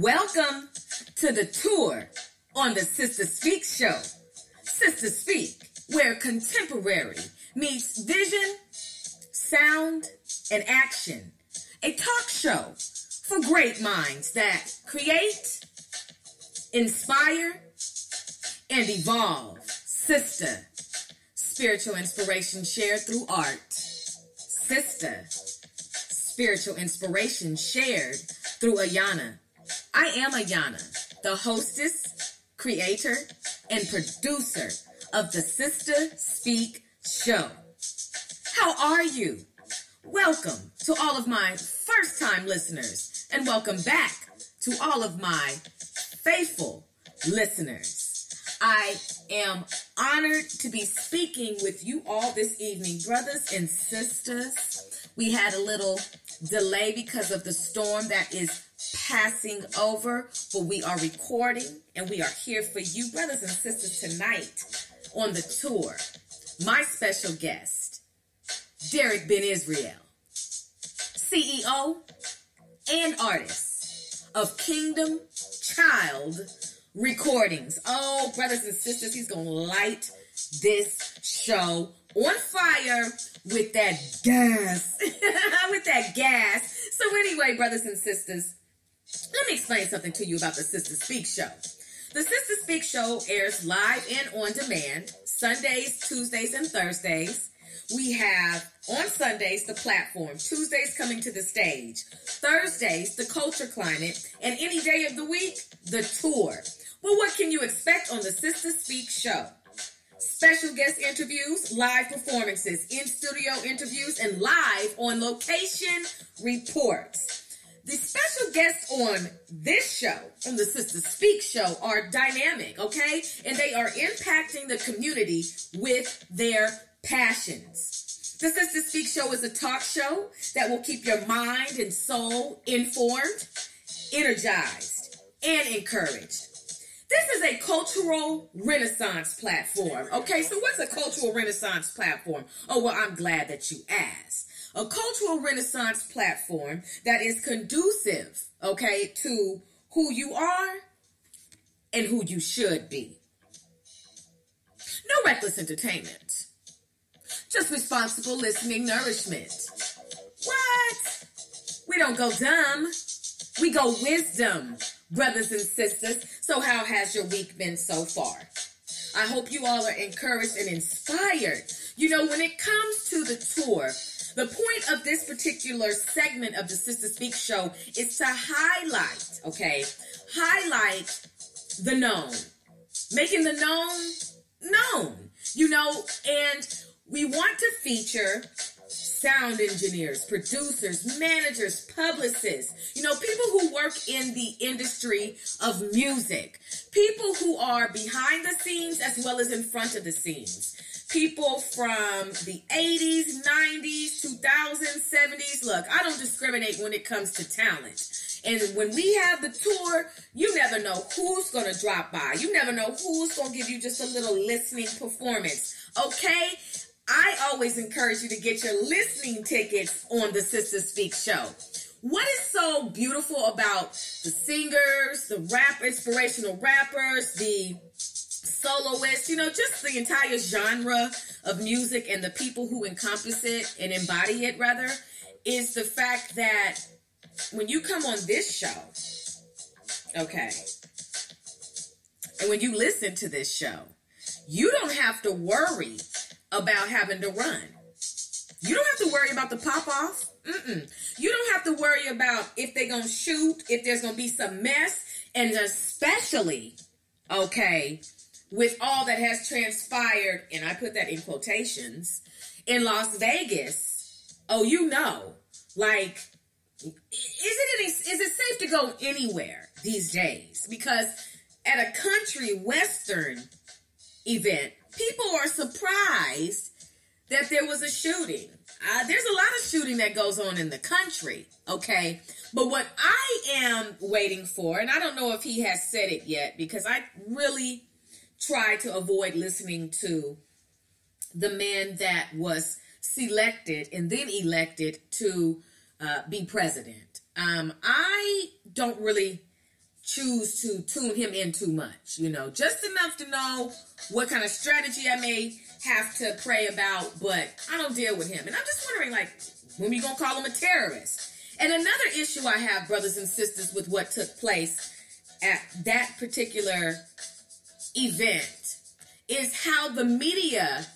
Welcome to the tour on the Sister Speak show. Sister Speak, where contemporary meets vision, sound, and action. A talk show for great minds that create, inspire, and evolve. Sister, spiritual inspiration shared through art. Sister, spiritual inspiration shared through Ayana. I am Ayana, the hostess, creator, and producer of the Sister Speak show. How are you? Welcome to all of my first time listeners, and welcome back to all of my faithful listeners. I am honored to be speaking with you all this evening, brothers and sisters. We had a little delay because of the storm that is passing over, but we are recording and we are here for you, brothers and sisters, tonight on the tour. My special guest, Derek Ben Israel, CEO and artist of Kingdom Child Recordings. Oh, brothers and sisters, he's going to light this show on fire with that gas. with that gas. So, anyway, brothers and sisters, let me explain something to you about the Sister Speak show. The Sister Speak show airs live and on demand Sundays, Tuesdays, and Thursdays. We have on Sundays the platform, Tuesdays coming to the stage, Thursdays the culture climate, and any day of the week the tour. Well, what can you expect on the Sister Speak show? Special guest interviews, live performances, in studio interviews, and live on location reports. The special guests on this show, on the Sister Speak show, are dynamic, okay? And they are impacting the community with their passions. The Sister Speak show is a talk show that will keep your mind and soul informed, energized, and encouraged. This is a cultural renaissance platform. Okay, so what's a cultural renaissance platform? Oh, well, I'm glad that you asked a cultural renaissance platform that is conducive, okay, to who you are and who you should be. No reckless entertainment, just responsible listening nourishment. What? We don't go dumb, we go wisdom, brothers and sisters. So, how has your week been so far? I hope you all are encouraged and inspired. You know, when it comes to the tour, the point of this particular segment of the Sister Speak show is to highlight, okay, highlight the known, making the known known, you know, and we want to feature sound engineers, producers, managers, publicists, you know, people who work in the industry of music, people who are behind the scenes as well as in front of the scenes people from the 80s, 90s, 2000s, 70s. Look, I don't discriminate when it comes to talent. And when we have the tour, you never know who's going to drop by. You never know who's going to give you just a little listening performance. Okay? I always encourage you to get your listening tickets on the Sister Speak show. What is so beautiful about the singers, the rap, inspirational rappers, the soloists, you know, just the entire genre of music and the people who encompass it and embody it, rather, is the fact that when you come on this show, okay, and when you listen to this show, you don't have to worry about having to run. You don't have to worry about the pop off. Mm-mm. You don't have to worry about if they're going to shoot, if there's going to be some mess, and especially, okay, with all that has transpired, and I put that in quotations, in Las Vegas, oh, you know, like, is it is it safe to go anywhere these days? Because at a country western event, people are surprised that there was a shooting. Uh, there's a lot of shooting that goes on in the country, okay? But what I am waiting for, and I don't know if he has said it yet because I really try to avoid listening to the man that was selected and then elected to uh, be president. Um, I don't really choose to tune him in too much, you know, just enough to know what kind of strategy I may have to pray about, but I don't deal with him. And I'm just wondering, like, when we gonna call him a terrorist? And another issue I have, brothers and sisters, with what took place at that particular event is how the media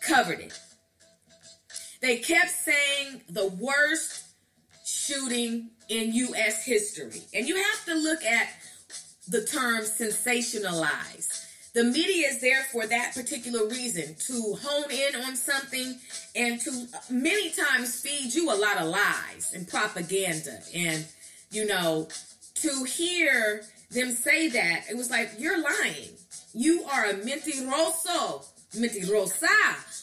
covered it. They kept saying the worst shooting in U.S. history. And you have to look at the term sensationalize. The media is there for that particular reason to hone in on something and to many times feed you a lot of lies and propaganda. And, you know, to hear them say that, it was like, you're lying. You are a mentiroso, mentirosa.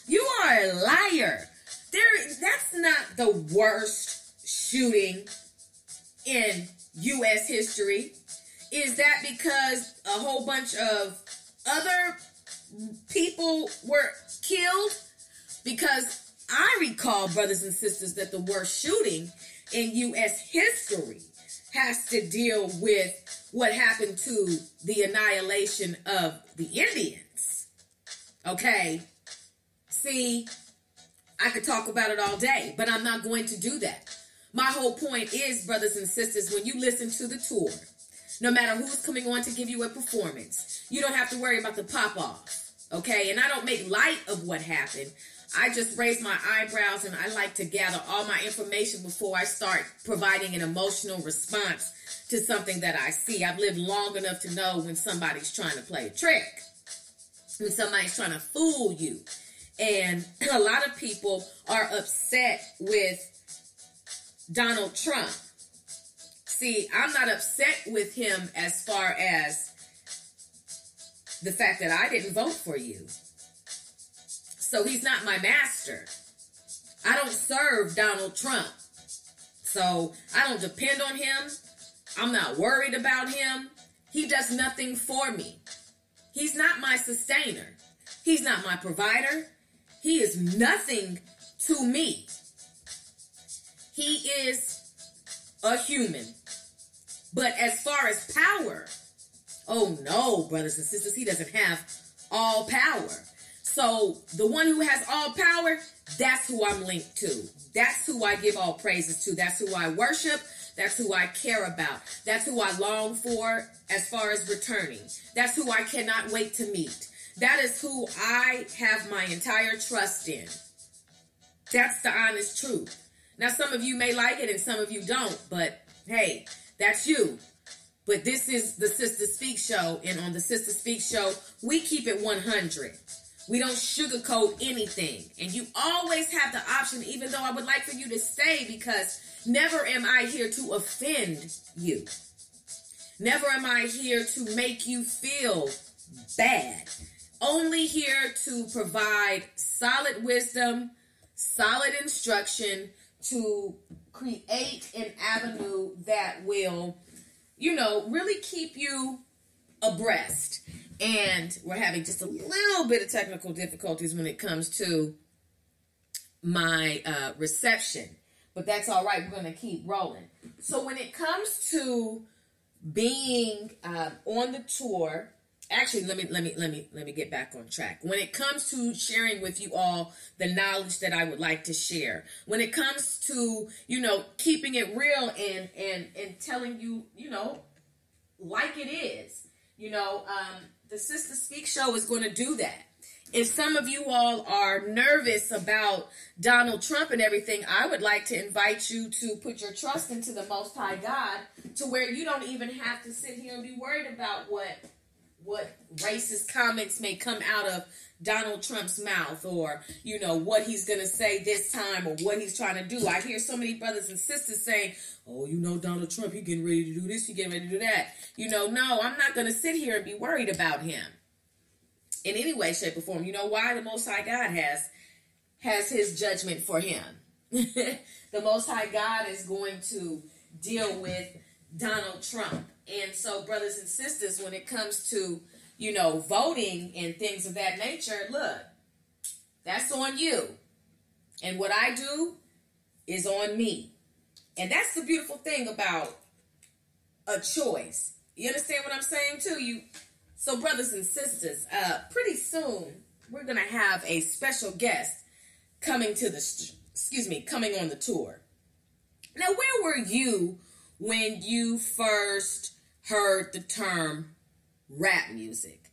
You are a liar. There, that's not the worst shooting in U.S. history. Is that because a whole bunch of other people were killed? Because I recall, brothers and sisters, that the worst shooting in U.S. history has to deal with what happened to the annihilation of the Indians. Okay? See, I could talk about it all day, but I'm not going to do that. My whole point is, brothers and sisters, when you listen to the tour, no matter who's coming on to give you a performance, you don't have to worry about the pop off. Okay? And I don't make light of what happened. I just raise my eyebrows and I like to gather all my information before I start providing an emotional response to something that I see. I've lived long enough to know when somebody's trying to play a trick, when somebody's trying to fool you. And a lot of people are upset with Donald Trump. See, I'm not upset with him as far as the fact that I didn't vote for you. So he's not my master. I don't serve Donald Trump. So I don't depend on him. I'm not worried about him. He does nothing for me. He's not my sustainer. He's not my provider. He is nothing to me. He is a human. But as far as power, oh no, brothers and sisters, he doesn't have all power. So the one who has all power, that's who I'm linked to. That's who I give all praises to. That's who I worship. That's who I care about. That's who I long for as far as returning. That's who I cannot wait to meet. That is who I have my entire trust in. That's the honest truth. Now, some of you may like it and some of you don't, but hey, that's you. But this is the Sister Speak Show, and on the Sister Speak Show, we keep it 100. We don't sugarcoat anything. And you always have the option, even though I would like for you to stay, because never am I here to offend you. Never am I here to make you feel bad. Only here to provide solid wisdom, solid instruction to create an avenue that will, you know, really keep you abreast and we're having just a little bit of technical difficulties when it comes to my uh, reception, but that's all right. We're going to keep rolling. So when it comes to being uh, on the tour, actually, let me let me let me let me get back on track. When it comes to sharing with you all the knowledge that I would like to share, when it comes to you know keeping it real and and and telling you you know like it is, you know. Um, the Sister Speak show is going to do that. If some of you all are nervous about Donald Trump and everything, I would like to invite you to put your trust into the Most High God to where you don't even have to sit here and be worried about what what racist comments may come out of Donald Trump's mouth or, you know, what he's going to say this time or what he's trying to do. I hear so many brothers and sisters saying, oh, you know, Donald Trump, he getting ready to do this, he getting ready to do that. You know, no, I'm not going to sit here and be worried about him in any way, shape, or form. You know why? The Most High God has has his judgment for him. the Most High God is going to deal with Donald Trump. And so, brothers and sisters, when it comes to, you know, voting and things of that nature, look, that's on you. And what I do is on me. And that's the beautiful thing about a choice. You understand what I'm saying too? You so brothers and sisters, uh pretty soon we're going to have a special guest coming to the excuse me, coming on the tour. Now, where were you when you first heard the term rap music?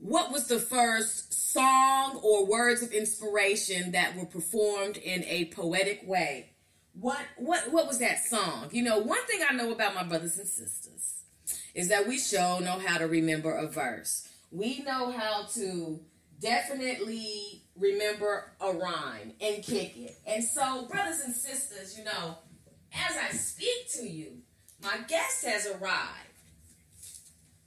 What was the first song or words of inspiration that were performed in a poetic way? What what what was that song? You know, one thing I know about my brothers and sisters is that we show know how to remember a verse. We know how to definitely remember a rhyme and kick it. And so, brothers and sisters, you know, as I speak to you, my guest has arrived.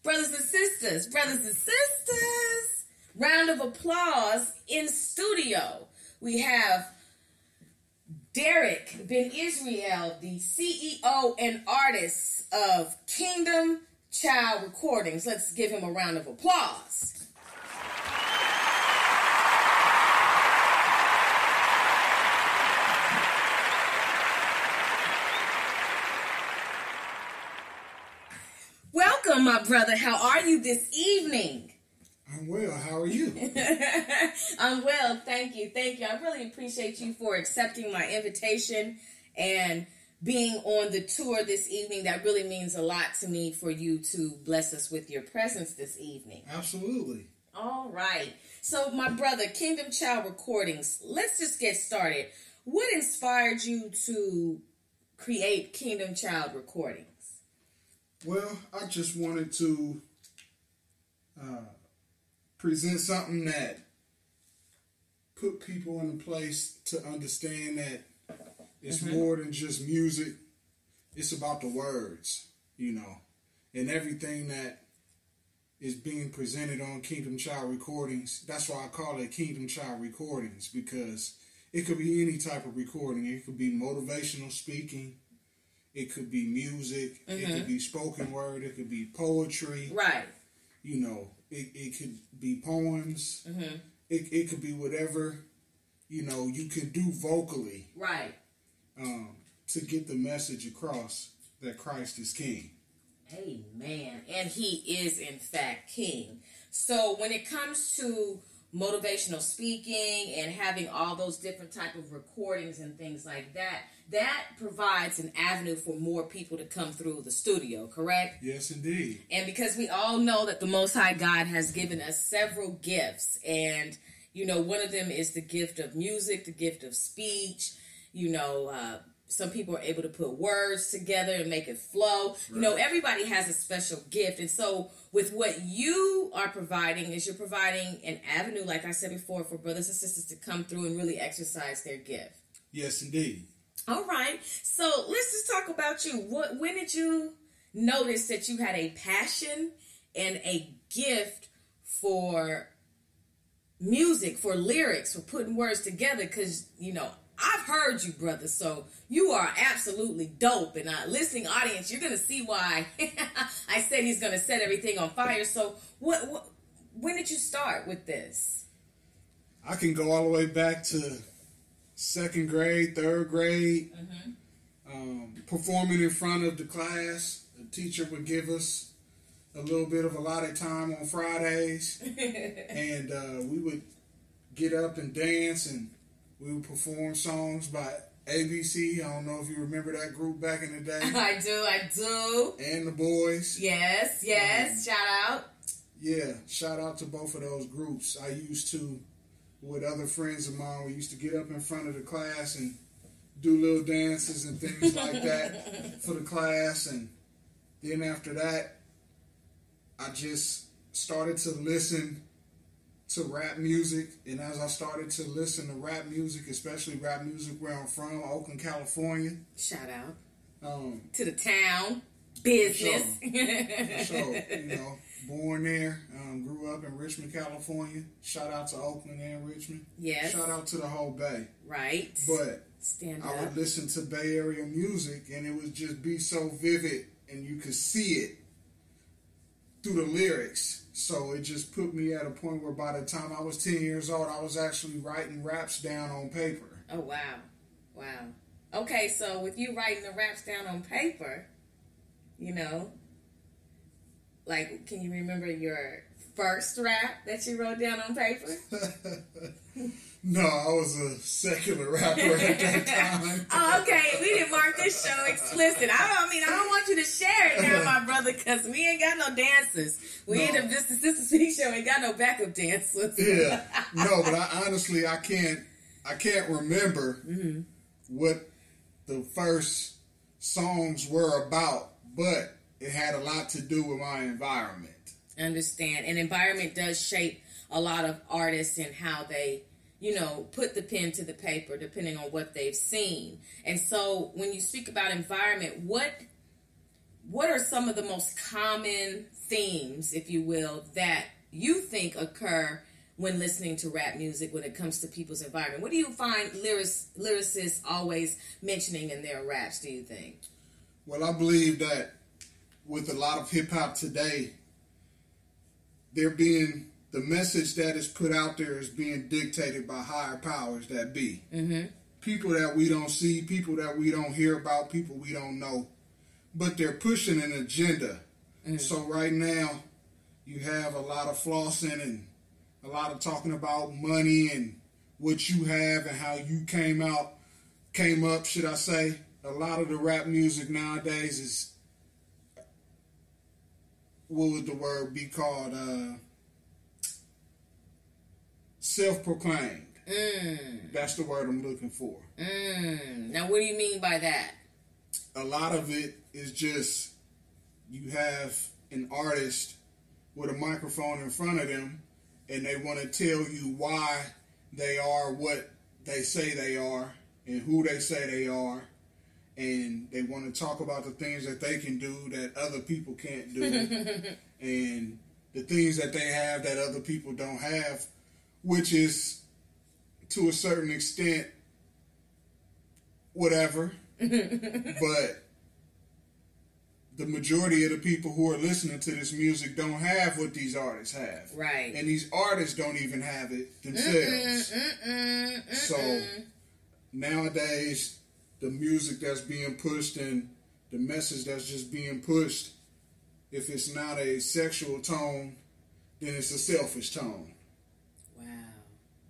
Brothers and sisters, brothers and sisters, round of applause in studio. We have Derek Ben Israel, the CEO and artist of Kingdom Child Recordings. Let's give him a round of applause. Welcome, my brother. How are you this evening? I'm well. How are you? I'm well. Thank you. Thank you. I really appreciate you for accepting my invitation and being on the tour this evening. That really means a lot to me for you to bless us with your presence this evening. Absolutely. All right. So, my brother, Kingdom Child Recordings, let's just get started. What inspired you to create Kingdom Child Recordings? Well, I just wanted to uh, present something that put people in a place to understand that it's mm-hmm. more than just music. It's about the words, you know, and everything that is being presented on Kingdom Child Recordings. That's why I call it Kingdom Child Recordings because it could be any type of recording. It could be motivational speaking. It could be music. Mm-hmm. It could mm-hmm. be spoken word. It could be poetry. Right. You know, it, it could be poems. Mm-hmm. It, it could be whatever, you know, you can do vocally. Right. Um, to get the message across that Christ is King. Amen. And he is, in fact, King. So when it comes to motivational speaking and having all those different type of recordings and things like that that provides an avenue for more people to come through the studio correct yes indeed and because we all know that the most high god has given us several gifts and you know one of them is the gift of music the gift of speech you know uh, some people are able to put words together and make it flow. Right. You know, everybody has a special gift. And so with what you are providing is you're providing an avenue, like I said before, for brothers and sisters to come through and really exercise their gift. Yes, indeed. All right. So let's just talk about you. What when did you notice that you had a passion and a gift for music, for lyrics, for putting words together? Because, you know, I've heard you, brother. So you are absolutely dope. And uh, listening audience, you're gonna see why I said he's gonna set everything on fire. So what, what? When did you start with this? I can go all the way back to second grade, third grade. Mm-hmm. Um, performing in front of the class, the teacher would give us a little bit of allotted time on Fridays, and uh, we would get up and dance and we would perform songs by ABC. I don't know if you remember that group back in the day. I do, I do. And the boys. Yes, yes. Um, shout out. Yeah, shout out to both of those groups. I used to, with other friends of mine, we used to get up in front of the class and do little dances and things like that for the class. And then after that, I just started to listen to rap music, and as I started to listen to rap music, especially rap music where I'm from, Oakland, California. Shout out um, to the town business. So, you know, born there, um, grew up in Richmond, California. Shout out to Oakland and Richmond. Yes. Shout out to the whole Bay. Right. But Stand I would listen to Bay Area music, and it would just be so vivid, and you could see it through the lyrics so it just put me at a point where by the time I was 10 years old, I was actually writing raps down on paper. Oh, wow. Wow. Okay, so with you writing the raps down on paper, you know, like, can you remember your first rap that you wrote down on paper? no, I was a secular rapper at that time. oh, okay. We didn't mark this show explicit. I don't I mean I don't want you to share it now, my brother, because we ain't got no dancers. We no. ain't a Sister Sister Speak show. Ain't got no backup dancers. yeah, no, but I honestly I can't I can't remember mm-hmm. what the first songs were about, but it had a lot to do with my environment. Understand. And environment does shape a lot of artists and how they, you know, put the pen to the paper depending on what they've seen. And so when you speak about environment, what what are some of the most common themes, if you will, that you think occur when listening to rap music when it comes to people's environment? What do you find lyrics, lyricists always mentioning in their raps, do you think? Well, I believe that with a lot of hip hop today, they're being the message that is put out there is being dictated by higher powers that be. Mm-hmm. People that we don't see, people that we don't hear about, people we don't know, but they're pushing an agenda. Mm-hmm. So right now, you have a lot of flossing and a lot of talking about money and what you have and how you came out, came up, should I say. A lot of the rap music nowadays is what would the word be called? Uh, Self proclaimed. Mm. That's the word I'm looking for. Mm. Now, what do you mean by that? A lot of it is just you have an artist with a microphone in front of them and they want to tell you why they are what they say they are and who they say they are and they want to talk about the things that they can do that other people can't do and the things that they have that other people don't have which is to a certain extent whatever but the majority of the people who are listening to this music don't have what these artists have. Right. And these artists don't even have it themselves. Mm-mm, mm-mm, mm-mm. So nowadays, the music that's being pushed and the message that's just being pushed, if it's not a sexual tone, then it's a selfish tone. Wow.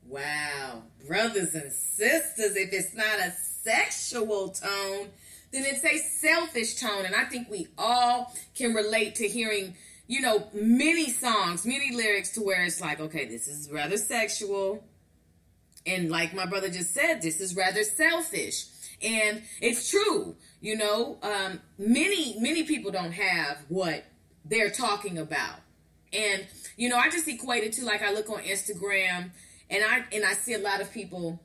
Wow. Brothers and sisters, if it's not a sexual tone, then it's a selfish tone. And I think we all can relate to hearing, you know, many songs, many lyrics to where it's like, okay, this is rather sexual. And like my brother just said, this is rather selfish. And it's true, you know, um, many, many people don't have what they're talking about. And, you know, I just equate it to like I look on Instagram and I and I see a lot of people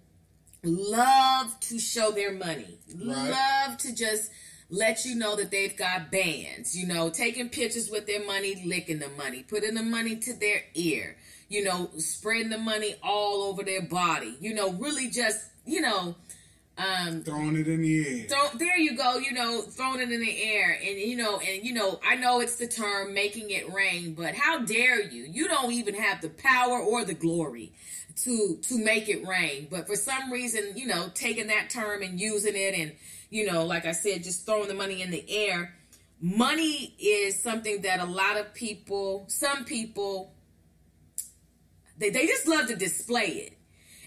love to show their money, right. love to just let you know that they've got bands, you know, taking pictures with their money, licking the money, putting the money to their ear, you know, spreading the money all over their body, you know, really just, you know, um, throwing it in the air. There you go. You know, throwing it in the air, and you know, and you know, I know it's the term making it rain, but how dare you? You don't even have the power or the glory to to make it rain. But for some reason, you know, taking that term and using it and you know, like I said, just throwing the money in the air. Money is something that a lot of people, some people, they, they just love to display it.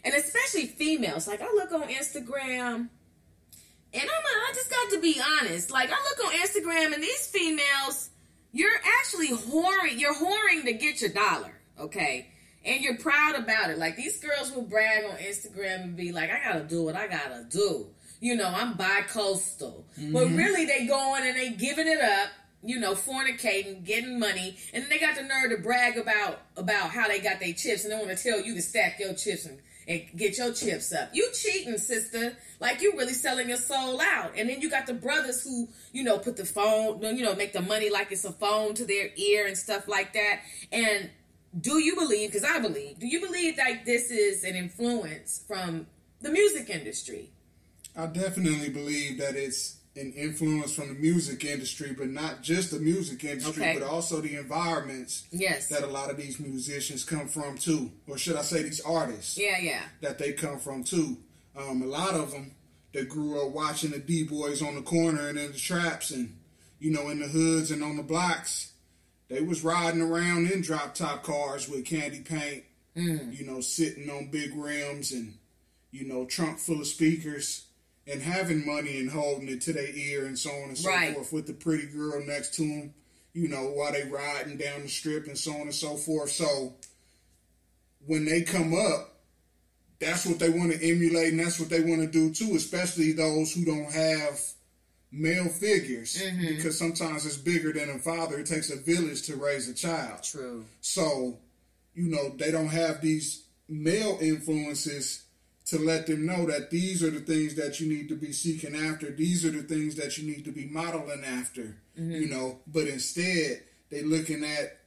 And especially females. Like I look on Instagram and I'm I just got to be honest. Like I look on Instagram and these females, you're actually whoring, you're whoring to get your dollar, okay? and you're proud about it. Like these girls will brag on Instagram and be like, I gotta do what I gotta do. You know, I'm bi-coastal. Mm-hmm. But really they going and they giving it up, you know, fornicating, getting money, and then they got the nerve to brag about about how they got their chips and they want to tell you to stack your chips and, and get your chips up. You cheating, sister. Like you really selling your soul out. And then you got the brothers who, you know, put the phone, you know, make the money like it's a phone to their ear and stuff like that. And do you believe because i believe do you believe that this is an influence from the music industry i definitely believe that it's an influence from the music industry but not just the music industry okay. but also the environments yes. that a lot of these musicians come from too or should i say these artists yeah yeah that they come from too um, a lot of them that grew up watching the d-boys on the corner and in the traps and you know in the hoods and on the blocks they was riding around in drop top cars with candy paint, Mm. you know, sitting on big rims and you know, trunk full of speakers and having money and holding it to their ear and so on and so Right. forth with the pretty girl next to them, you know, while they riding down the strip and so on and so forth. So when they come up, that's what they want to emulate and that's what they want to do too, especially those who don't have male figures mm-hmm. because sometimes it's bigger than a father. It takes a village to raise a child. True. So, you know, they don't have these male influences to let them know that these are the things that you need to be seeking after. These are the things that you need to be modeling after, you mm-hmm. know. But instead, they looking at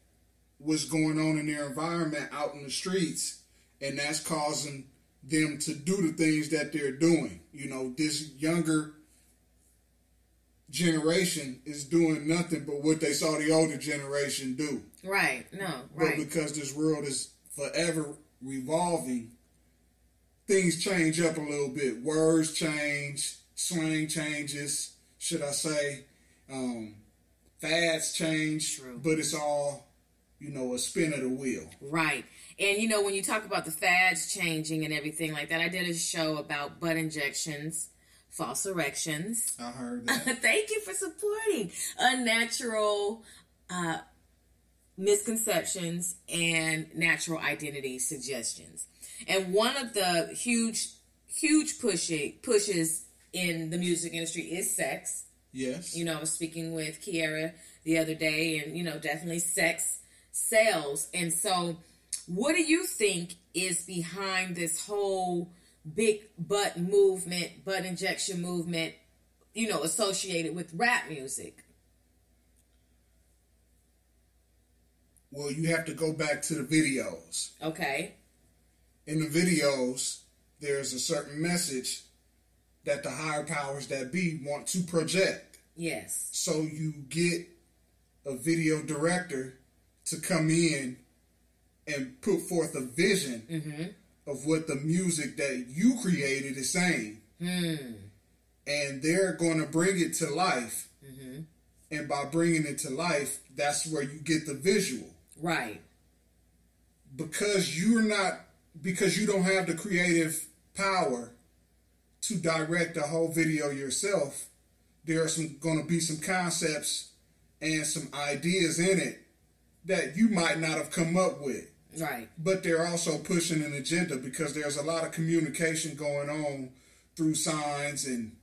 what's going on in their environment out in the streets, and that's causing them to do the things that they're doing. You know, this younger generation is doing nothing but what they saw the older generation do. Right. No. Right. But because this world is forever revolving, things change up a little bit. Words change, slang changes, should I say. Um, fads change, True. but it's all, you know, a spin of the wheel. Right. And you know, when you talk about the fads changing and everything like that, I did a show about butt injections, false erections. I heard that. Thank you for supporting unnatural uh, misconceptions and natural identity suggestions. And one of the huge, huge pushing pushes in the music industry is sex. yes. You know, I was speaking with Kiera the other day, and you know, definitely sex sells. And so, what do you think is behind this whole big butt movement, butt injection movement? You know, associated with rap music. well, you have to go back to the videos. Okay. In the videos, there's a certain message that the higher powers that be want to project. Yes. So you get a video director to come in and put forth a vision mm-hmm. of what the music that you created is saying. Hmm. And they're going to bring it to life. Mm-hmm. And by bringing it to life, that's where you get the visual Right. because you're not because you don't have the creative power to direct the whole video yourself there are some going to be some concepts and some ideas in it that you might not have come up with Right. but they're also pushing an agenda because there's a lot of communication going on through signs and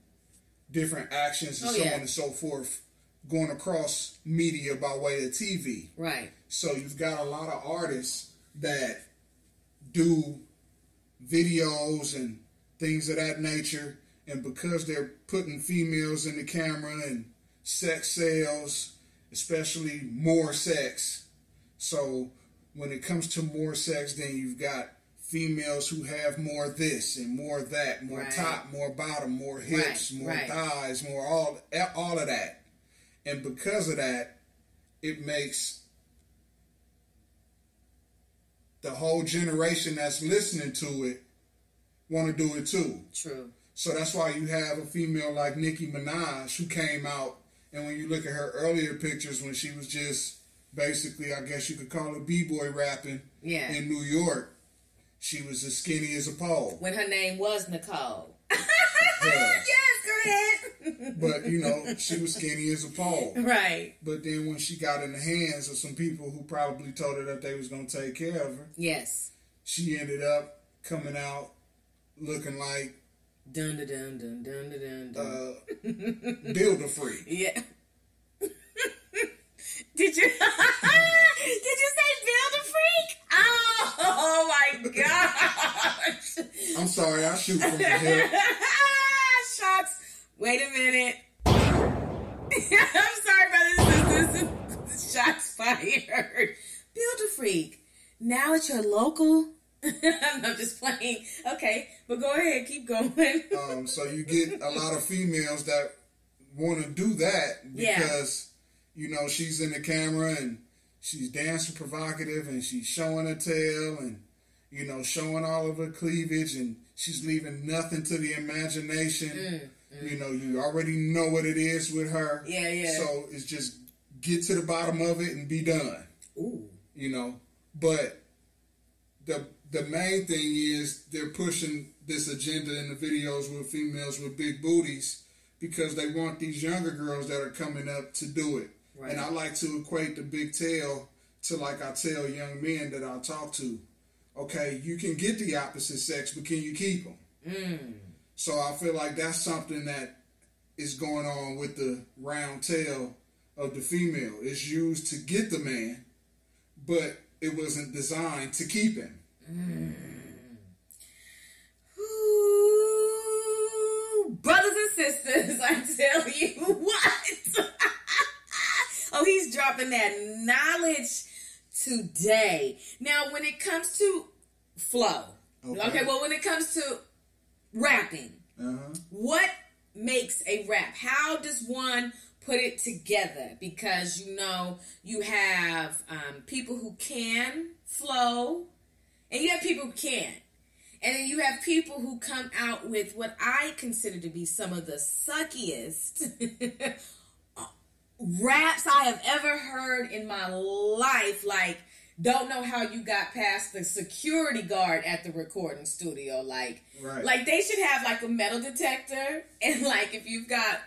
different actions and Oh, so yeah. on and so forth going across media by way of TV Right. so you've got a lot of artists that do videos and things of that nature, and because they're putting females in the camera and sex sales, especially more sex. So when it comes to more sex, then you've got females who have more this and more that, more Right. top, more bottom, more hips, Right, more right. thighs, more all all of that. And because of that, it makes the whole generation that's listening to it want to do it too. True. So that's why you have a female like Nicki Minaj who came out, and when you look at her earlier pictures when she was just basically, I guess you could call it b-boy rapping Yeah. in New York, she was as skinny as a pole. When her name was Nicole. Yeah. yes, go ahead. But you know, she was skinny as a pole. right. But then when she got in the hands of some people who probably told her that they was gonna take care of her, Yes. she ended up coming out looking like Dun dun dun dun dun dun dun. uh, build a freak. Yeah. Did you? Did you say build a freak? Oh, my gosh! I'm sorry, I shoot from the hip. Shots. Wait a minute. I'm sorry, brothers and sisters. Shots fired. Build a freak. Now it's your local. I'm just playing. Okay, but go ahead. Keep going. Um, so you get a lot of females that want to do that Yeah. because you know she's in the camera and she's dancing provocative and she's showing her tail and you know showing all of her cleavage and she's leaving nothing to the imagination. You know, you already know what it is with her. Yeah, yeah. So it's just get to the bottom of it and be done. Ooh. You know, but the the main thing is they're pushing this agenda in the videos with females with big booties because they want these younger girls that are coming up to do it. Right. And I like to equate the big tail to like I tell young men that I talk to. Okay, you can get the opposite sex, but can you keep them? Mm. So I feel like that's something that is going on with the round tail of the female. It's used to get the man, but it wasn't designed to keep him. Ooh, brothers and sisters, I tell you what. oh, he's dropping that knowledge today. Now, when it comes to flow, okay, Okay. well, when it comes to rapping, Uh-huh. what makes a rap? How does one put it together? Because you know you have um, people who can flow, and you have people who can't, and then you have people who come out with what I consider to be some of the suckiest raps I have ever heard in my life. Like, don't know how you got past the security guard at the recording studio. Like, Right. like they should have like a metal detector, and like if you've got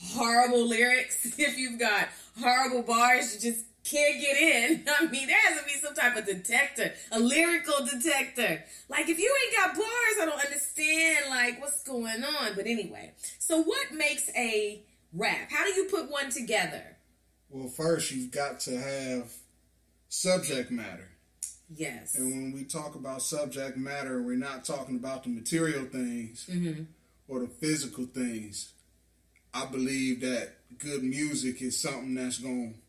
horrible lyrics, if you've got horrible bars, you just can't get in. I mean, there has to be some type of detector, a lyrical detector. Like if you ain't got bars, I don't understand like what's going on. But anyway, so what makes a rap? How do you put one together? Well, first you've got to have subject matter. Yes. And when we talk about subject matter, we're not talking about the material things Mm-hmm. or the physical things. I believe that good music is something that's going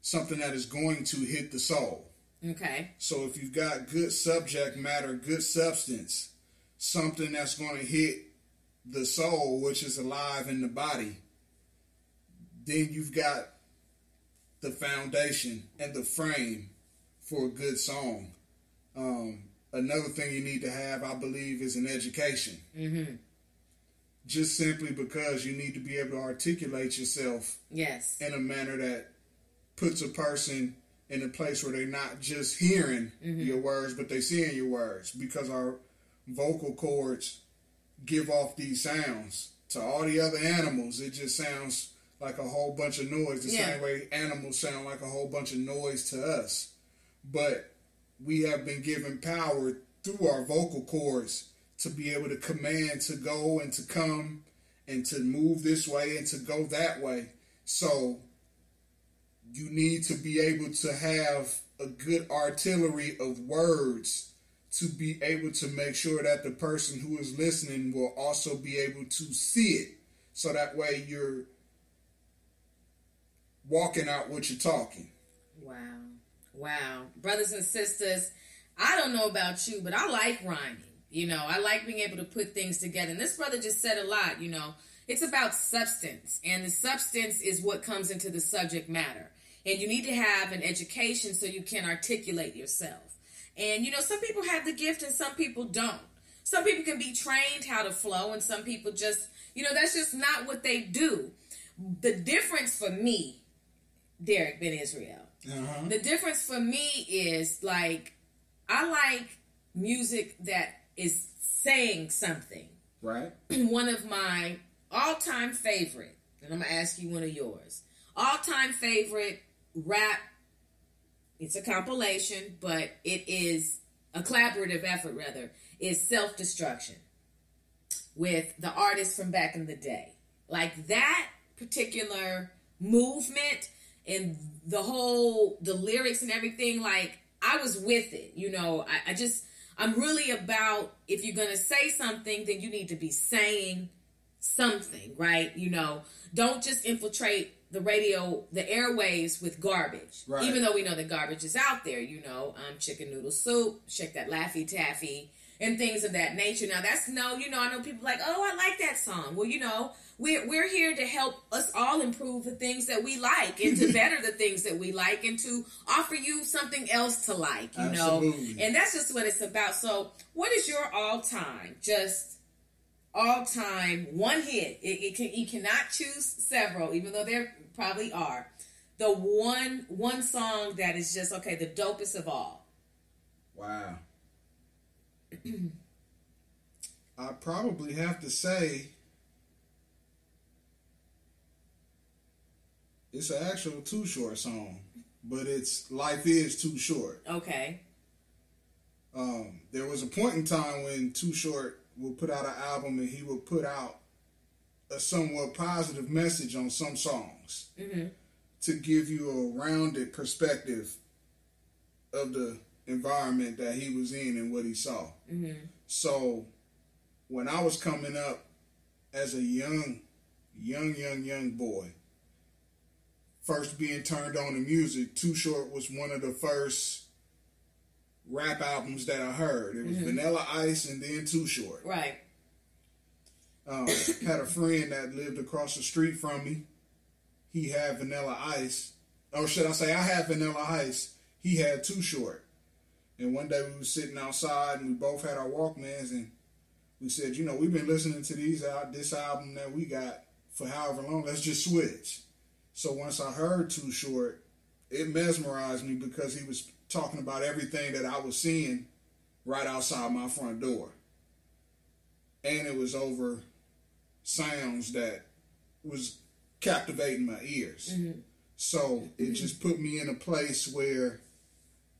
something that is going to hit the soul. Okay. So if you've got good subject matter, good substance, something that's going to hit the soul, which is alive in the body, then you've got the foundation and the frame for a good song. Um, another thing you need to have, I believe, is an education. Mm-hmm. Just simply because you need to be able to articulate yourself Yes. in a manner that puts a person in a place where they're not just hearing your words, but they're seeing your words because our vocal cords give off these sounds. To all the other animals, it just sounds like a whole bunch of noise, the Yeah. same way animals sound like a whole bunch of noise to us. But we have been given power through our vocal cords to be able to command to go and to come and to move this way and to go that way. So you need to be able to have a good artillery of words to be able to make sure that the person who is listening will also be able to see it. So that way you're walking out what you're talking. Wow. Wow. Brothers and sisters, I don't know about you, but I like rhyming. You know, I like being able to put things together. And this brother just said a lot, you know. It's about substance, and the substance is what comes into the subject matter. And you need to have an education so you can articulate yourself. And you know, some people have the gift and some people don't. Some people can be trained how to flow, and some people just, you know, that's just not what they do. The difference for me, Derek Ben Israel, Uh-huh. the difference for me is like I like music that is saying something. Right? one of my all-time favorite, and I'm gonna ask you one of yours. All-time favorite rap. It's a compilation, but it is a collaborative effort. Rather, is self-destruction with the artists from back in the day. Like that particular movement and the whole the lyrics and everything. Like I was with it. You know, I, I just I'm really about if you're gonna say something, then you need to be saying something, right? You know, don't just infiltrate the radio, the airwaves with garbage. Right. Even though we know that garbage is out there, you know, um, chicken noodle soup, check that Laffy Taffy, and things of that nature. Now that's no, you know, I know people like, oh, I like that song. Well, you know, we're we're here to help us all improve the things that we like and to better the things that we like and to offer you something else to like, you know. And that's just what it's about. So, what is your all time, just all time one hit? It, it can you cannot choose several, even though there probably are. the one one song that is just okay, the dopest of all. Wow. I probably have to say it's an actual too short song, but it's life is too short. Okay. Um, there was a point in time when Too Short would put out an album and he would put out a somewhat positive message on some songs Mm-hmm. to give you a rounded perspective of the environment that he was in and what he saw. Mm-hmm. So when I was coming up as a young, young, young, young boy, first being turned on to music, Too Short was one of the first rap albums that I heard. It was Vanilla Ice and then Too Short. Right. Um, had a friend that lived across the street from me. He had Vanilla Ice. Or should I say, I had Vanilla Ice. He had Too Short. And one day we were sitting outside and we both had our Walkmans and we said, you know, we've been listening to these out this album that we got for however long. Let's just switch. So once I heard Too Short, it mesmerized me because he was talking about everything that I was seeing right outside my front door. And it was over sounds that was captivating my ears. Mm-hmm. So it mm-hmm. just put me in a place where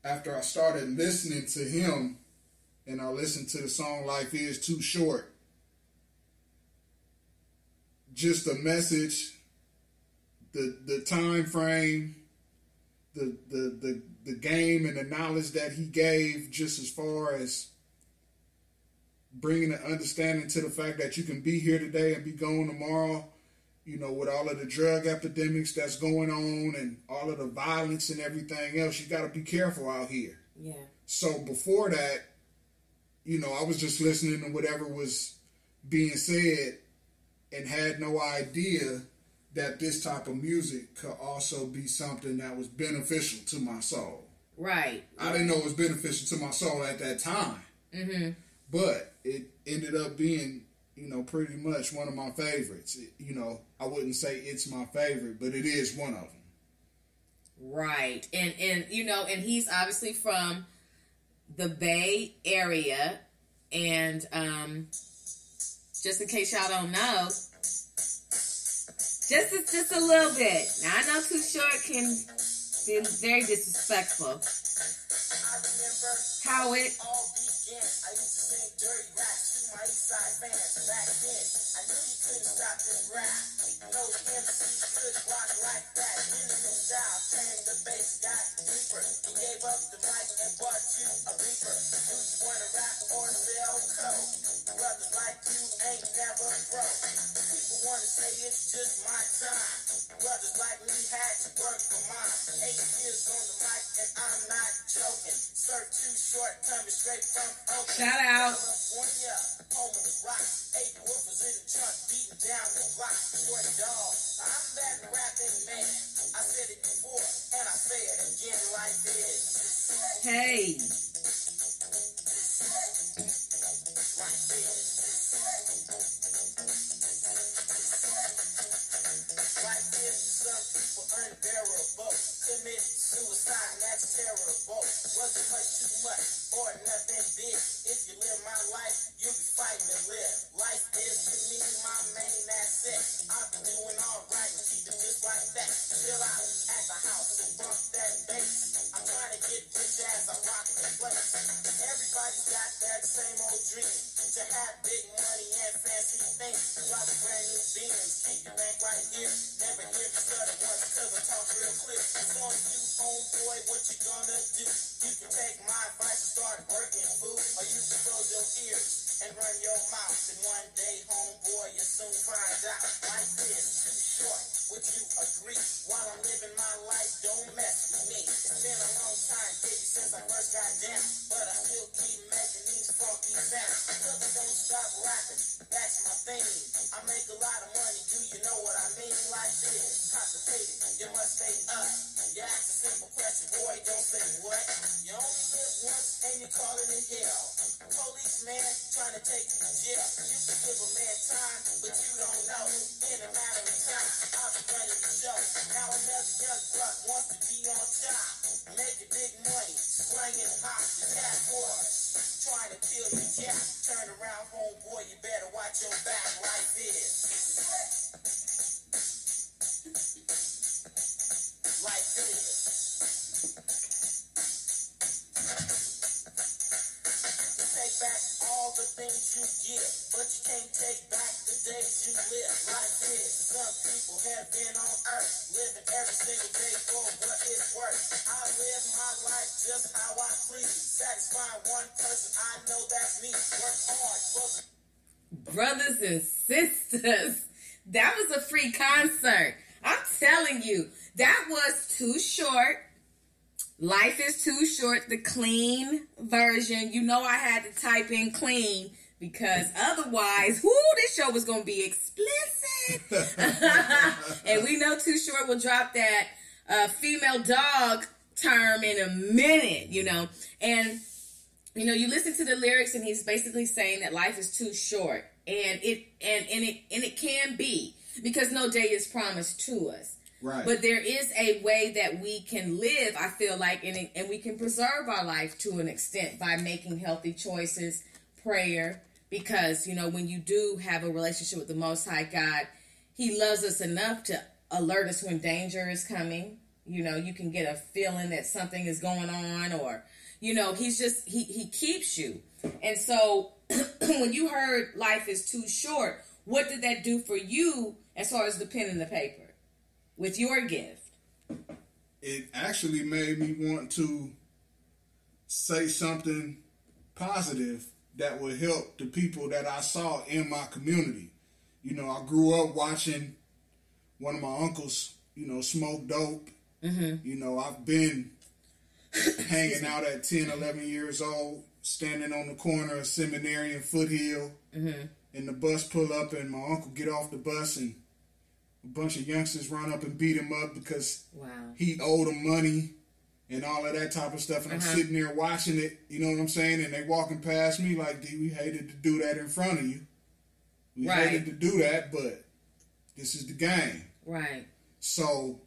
after I started listening to him and I listened to the song Life Is Too Short, just the message, the the time frame, the the the the game and the knowledge that he gave just as far as bringing an understanding to the fact that you can be here today and be gone tomorrow you know with all of the drug epidemics that's going on and all of the violence and everything else you got to be careful out here Yeah. so before that you know i was just listening to whatever was being said and had no idea that this type of music could also be something that was beneficial to my soul Right. I didn't know it was beneficial to my soul at that time. Mm-hmm. But it ended up being, you know, pretty much one of my favorites. It- you know, I wouldn't say it's my favorite, but it is one of them. Right. And and you know, and he's obviously from the Bay Area and um just in case y'all don't know, just just a little bit. Now I know Too Short can be very disrespectful. How it all began. I used to sing dirty raps east side fans back then. I knew you couldn't stop this rap. No MC could rock like that. Musical style, came the bass got deeper. He gave up the mic and bought you a beeper. Do you wanna rap or sell coke? Brothers like you ain't never broke. People wanna say it's just my time. Brothers like me had to work for mine. Eight years on the mic and I'm not joking. Sir too short, coming straight from Oakland. Shout out. California, home of the rock. Eight woofers in the trunk, beating down the block. Dog, I'm that rapping man. I said it before, and I say it again like this. hey. Like this. Like this, some people unbearable. Commit suicide, that's terrible. Wasn't much too much, or nothing big. If you live my life, you'll be fighting to live. Clean version. You know, I had to type in clean because otherwise, whoo, this show was going to be explicit. and we know Too Short will drop that uh, female dog term in a minute, you know. And you know, you listen to the lyrics and he's basically saying that life is too short. And it and, and it and it can be because no day is promised to us. Right. But there is a way that we can live, I feel like, and, and we can preserve our life to an extent by making healthy choices, prayer, because, you know, when you do have a relationship with the Most High God, He loves us enough to alert us when danger is coming. You know, you can get a feeling that something is going on, or, you know, He's just, He, he keeps you. And so when you heard life is too short, what did that do for you as far as the pen and the paper? With your gift. it actually made me want to say something positive that would help the people that I saw in my community. You know, I grew up watching one of my uncles, you know, smoke dope. Mm-hmm. You know, I've been hanging out at 10, 11 years old, standing on the corner of Seminary and Foothill, and the bus pull up, and my uncle get off the bus, and a bunch of youngsters run up and beat him up because Wow. he owed them money and all of that type of stuff. And I'm Uh-huh. sitting there watching it, you know what I'm saying? And they walking past me like, D, we hated to do that in front of you. We Right. hated to do that, but this is the game. Right. So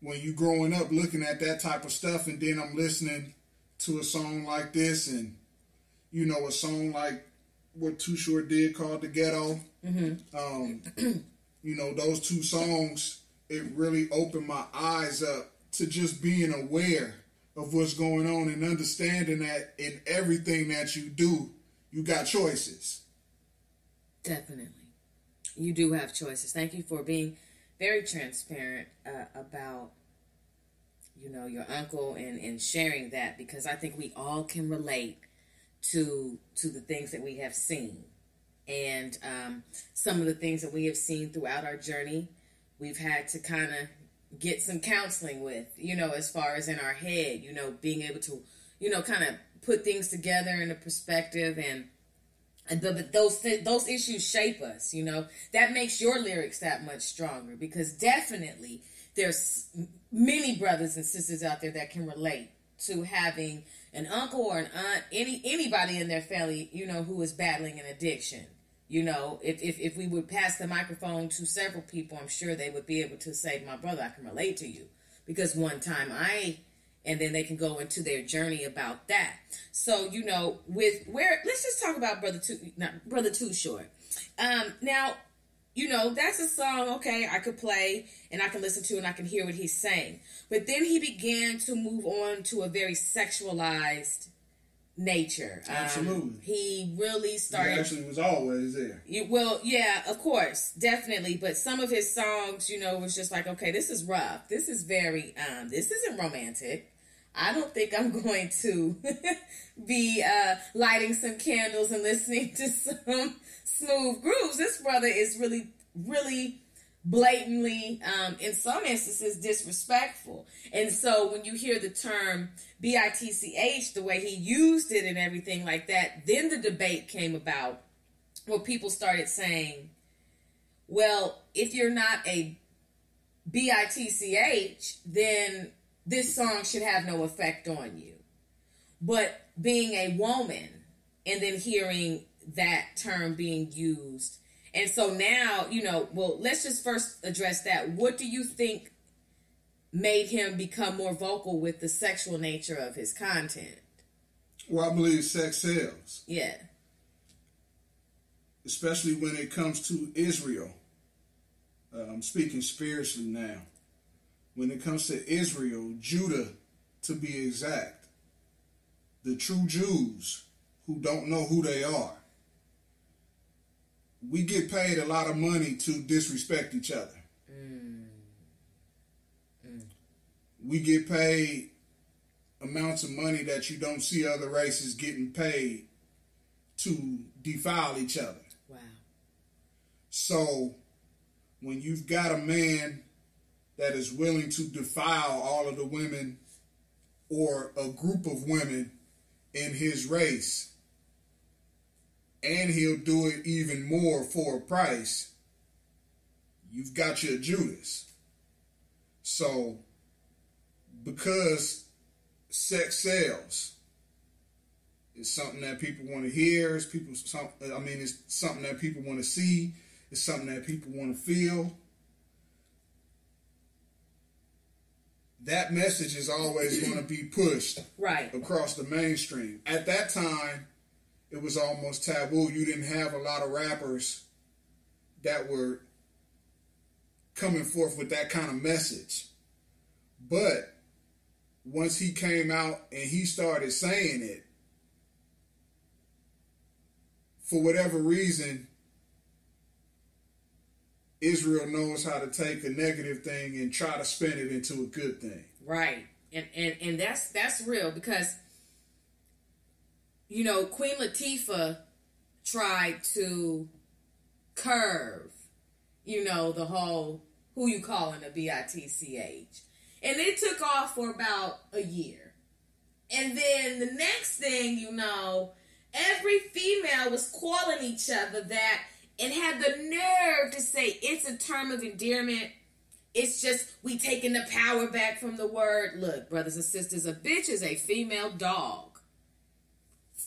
when you growing up looking at that type of stuff and then I'm listening to a song like this and you know a song like what Too Short did called The Ghetto. Um, you know, those two songs, it really opened my eyes up to just being aware of what's going on and understanding that in everything that you do, you got choices. Definitely. You do have choices. Thank you for being very transparent uh, about you know your uncle and and sharing that because I think we all can relate to to the things that we have seen and um, some of the things that we have seen throughout our journey we've had to kind of get some counseling with you know as far as in our head you know being able to you know kind of put things together in a perspective and but those those issues shape us you know? That makes your lyrics that much stronger because definitely there's many brothers and sisters out there that can relate to having an uncle or an aunt any anybody in their family you know who is battling an addiction you know if, if if we would pass the microphone to several people i'm sure they would be able to say my brother i can relate to you because one time i and then they can go into their journey about that. So you know, with where let's just talk about brother too, not brother too short. Um, now, you know that's a song. Okay, I could play and I can listen to and I can hear what he's saying. But then he began to move on to a very sexualized nature. Um, Absolutely. he really He started. actually was always there. You, well, yeah, of course, definitely. But some of his songs, you know, was just like, okay, this is rough. This is very, um, this isn't romantic. I don't think I'm going to be uh, lighting some candles and listening to some smooth grooves. This brother is really, really blatantly, um, in some instances, disrespectful. And so when you hear the term B I T C H, the way he used it and everything like that, then the debate came about where people started saying, well, if you're not a B I T C H, then this song should have no effect on you. But being a woman and then hearing that term being used And so now, you know, well, let's just first address that. What do you think made him become more vocal with the sexual nature of his content? Well, I believe sex sells, Yeah. especially when it comes to Israel. Uh, I'm speaking spiritually now. When it comes to Israel, Judah, to be exact, the true Jews who don't know who they are, we get paid a lot of money to disrespect each other. Mm. Mm. We get paid amounts of money that you don't see other races getting paid to defile each other. Wow. So when you've got a man that is willing to defile all of the women or a group of women in his race, and he'll do it even more for a price, you've got your Judas. So because sex sells, it's something that people want to hear. It's people. Some, I mean, it's something that people want to see. It's something that people want to feel. That message is always going to be pushed Right. across the mainstream. At that time, it was almost taboo. You didn't have a lot of rappers that were coming forth with that kind of message. But once he came out and he started saying it, for whatever reason, Israel knows how to take a negative thing and try to spin it into a good thing. Right. And and and that's that's real because you know, Queen Latifah tried to curve, you know, the whole who you calling a B-I-T-C-H. And it took off for about a year. And then the next thing you know, every female was calling each other that and had the nerve to say it's a term of endearment. It's just we taking the power back from the word. Look, brothers and sisters, a bitch is a female dog.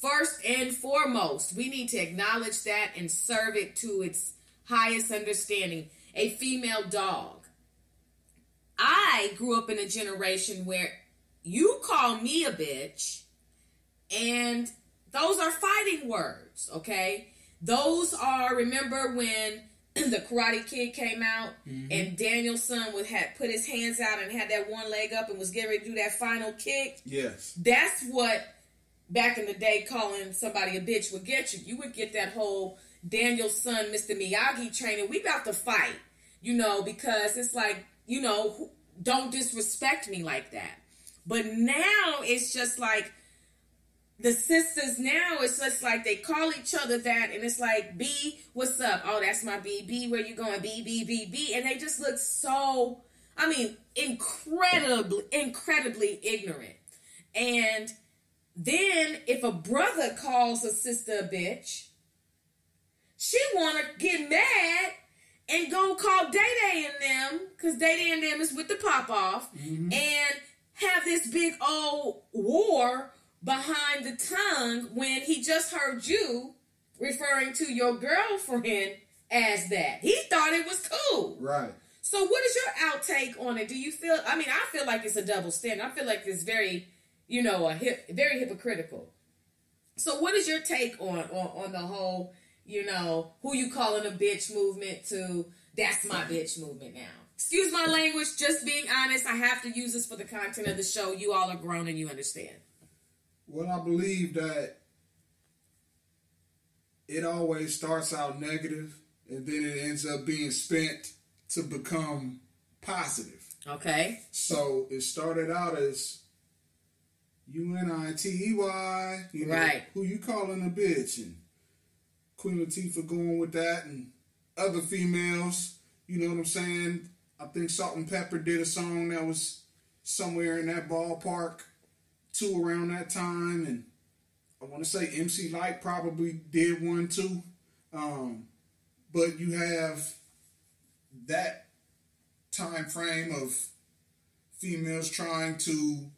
First and foremost, we need to acknowledge that and serve it to its highest understanding. A female dog. I grew up in a generation where you call me a bitch, and those are fighting words, okay? Those are, remember when the Karate Kid came out mm-hmm. and Daniel-san would had put his hands out and had that one leg up and was getting ready to do that final kick? Yes. That's what back in the day calling somebody a bitch would get you. You would get that whole Daniel-san, Mr. Miyagi training. We about to fight, you know, because it's like, you know, don't disrespect me like that. But now it's just like the sisters now it's just like they call each other that and it's like B, what's up? Oh, that's my B. B, where you going? B, B, B, B. And they just look so I mean, incredibly, incredibly ignorant. And then if a brother calls a sister a bitch, she wanna get mad and go call Day Day and them, because Day Day and them is with the pop off, mm-hmm. and have this big old war behind the tongue when he just heard you referring to your girlfriend as that. He thought it was cool. Right. So what is your outtake on it? Do you feel I mean, I feel like it's a double standard. I feel like it's very, you know, a hip very hypocritical. So what is your take on on, on the whole, you know, who you calling a bitch movement to that's my bitch movement now? Excuse my language, just being honest. I have to use this for the content of the show. You all are grown and you understand. Well, I believe that it always starts out negative and then it ends up being spent to become positive. Okay? So it started out as U N I T E Y, you know, Right. who you calling a bitch, and Queen Latifah going with that, and other females, you know what I'm saying? I think Salt-N-Pepa did a song that was somewhere in that ballpark too around that time, and I want to say MC Lyte probably did one too. Um, but you have that time frame of females trying to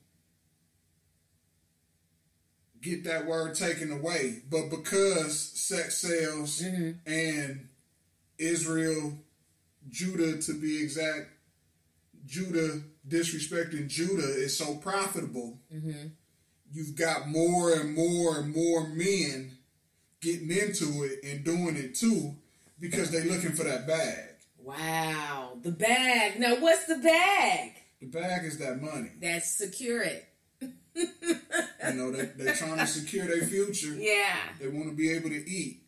get that word taken away, but because sex sells mm-hmm. and Israel, Judah to be exact, Judah disrespecting Judah is so profitable. Mm-hmm. You've got more and more and more men getting into it and doing it too because they're looking for that bag. Wow. The bag. Now, what's the bag? The bag is that money. That's secure it. You know, they, they're trying to secure their future. Yeah. They want to be able to eat.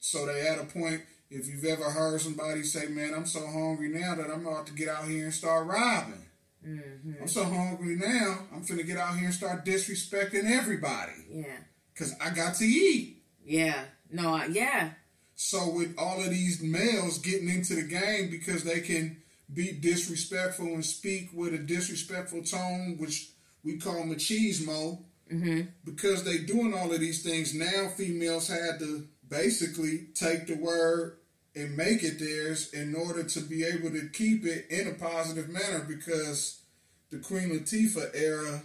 So they at a point, if you've ever heard somebody say, man, I'm so hungry now that I'm about to get out here and start robbing. Mm-hmm. I'm so hungry now, I'm finna get out here and start disrespecting everybody. Yeah. Because I got to eat. Yeah. No, I- yeah. So with all of these males getting into the game because they can be disrespectful and speak with a disrespectful tone, which we call machismo, mm-hmm. because they doing all of these things now, females had to basically take the word and make it theirs in order to be able to keep it in a positive manner because the Queen Latifah era,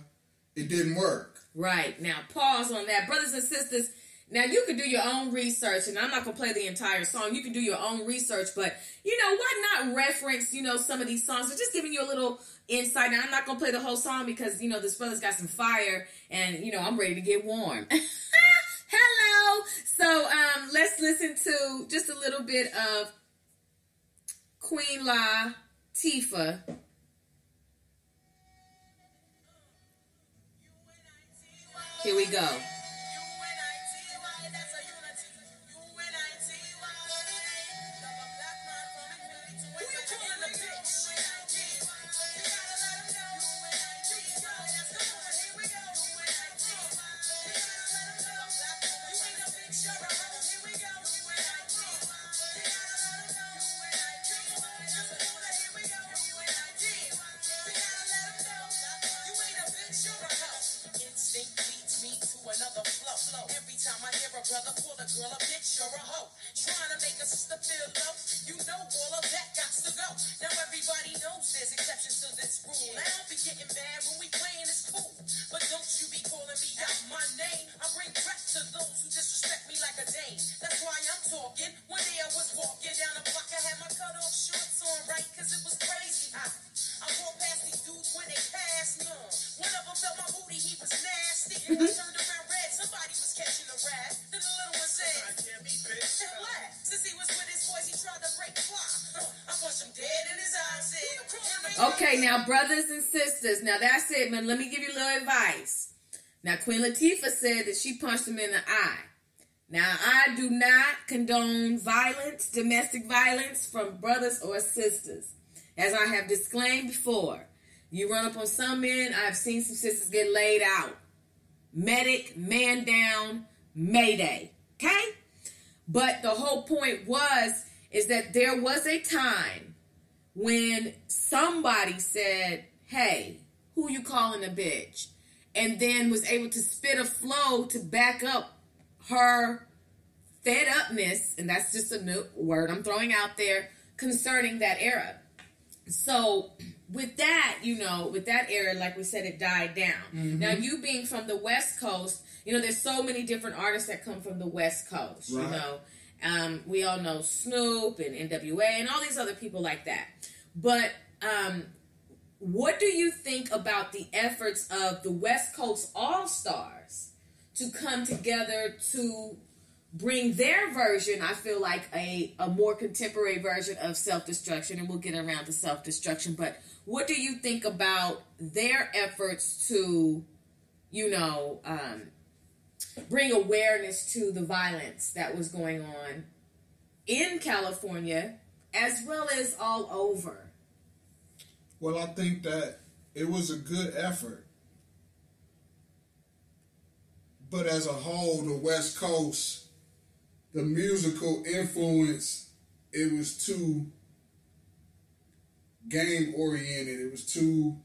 it didn't work. Right. Now, pause on that. Brothers and sisters, now you can do your own research, and I'm not going to play the entire song. You can do your own research, but, you know, why not reference, you know, some of these songs? I'm just giving you a little insight. Now, I'm not going to play the whole song because, you know, this brother's got some fire, and, you know, I'm ready to get warm. Hello. So, um, let's listen to just a little bit of Queen La Tifa. Here we go. Don't be getting mad when we playing this cool. But don't you be calling me out my name. I bring crap to those who disrespect me like a dame. That's why I'm talking. Okay, now, brothers and sisters, now that's it, man. Let me give you a little advice. Now, Queen Latifah said that she punched him in the eye. Now, I do not condone violence, domestic violence from brothers or sisters. As I have disclaimed before, you run up on some men, I've seen some sisters get laid out. Medic, man down, mayday. Okay? But the whole point was, is that there was a time when somebody said, "Hey, who you calling a bitch?" and then was able to spit a flow to back up her fed upness, and that's just a new word I'm throwing out there concerning that era. So, with that, you know, with that era, like we said, it died down. Mm-hmm. Now, you being from the West Coast, you know, there's so many different artists that come from the West Coast. You know, um, we all know Snoop and NWA and all these other people like that. But um, what do you think about the efforts of the West Coast All Stars to come together to bring their version? I feel like a, a more contemporary version of self destruction, and we'll get around to self destruction. But what do you think about their efforts to, you know, um, bring awareness to the violence that was going on in California as well as all over? Well, I think that it was a good effort. But as a whole, the West Coast, the musical influence, it was too game oriented. It was too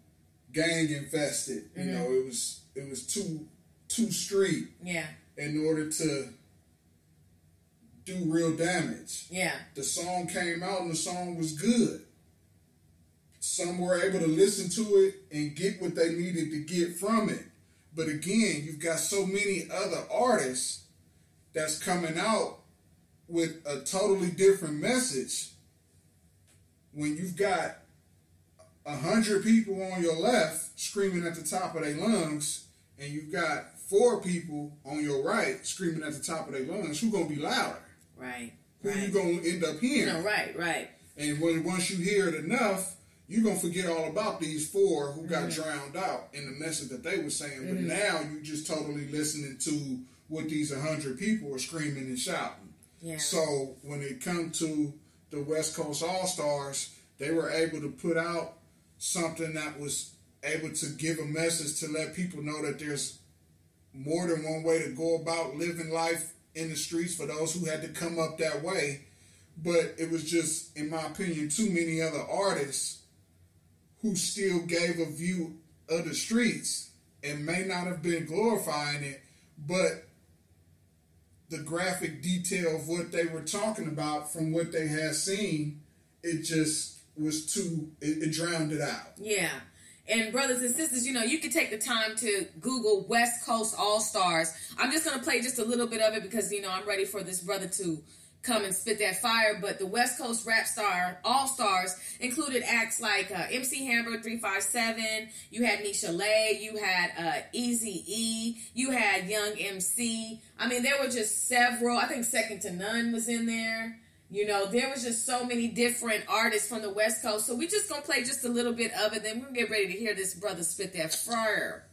gang infested. You mm-hmm. know, it was it was too too street Yeah, in order to do real damage yeah, the song came out and the song was good. Some were able to listen to it and get what they needed to get from it. But again, you've got so many other artists that's coming out with a totally different message when you've got a hundred people on your left screaming at the top of their lungs, and you've got four people on your right screaming at the top of their lungs, who gonna be louder? Right. Who right. you gonna end up hearing? No, right, right. And when once you hear it enough, you're gonna forget all about these four who got Mm-hmm. drowned out in the message that they were saying. But now you just totally listening to what these hundred people are screaming and shouting. Yeah. So when it come to the West Coast All Stars, they were able to put out something that was able to give a message to let people know that there's more than one way to go about living life in the streets for those who had to come up that way. But it was just, in my opinion, too many other artists who still gave a view of the streets and may not have been glorifying it, but the graphic detail of what they were talking about from what they had seen, it just was too, it, it drowned it out. Yeah. And brothers and sisters, you know, you can take the time to Google West Coast All Stars. I'm just going to play just a little bit of it because, you know, I'm ready for this brother to come and spit that fire. But the West Coast Rap Star All Stars included acts like uh, MC Hammer 357, you had Michel'le, you had uh, Easy E, you had Young MC. I mean, there were just several. I think Second to None was in there. You know, there was just so many different artists from the West Coast. So we just gonna play just a little bit of it, then we're gonna get ready to hear this brother spit that fire.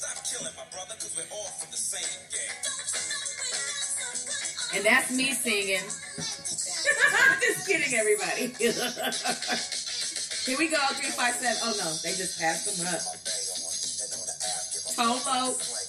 Stop killing my brother, cause we're all from the same gang. And that's me singing. just kidding, everybody. Here we go, 357. Oh no, they just passed them up. Tolo.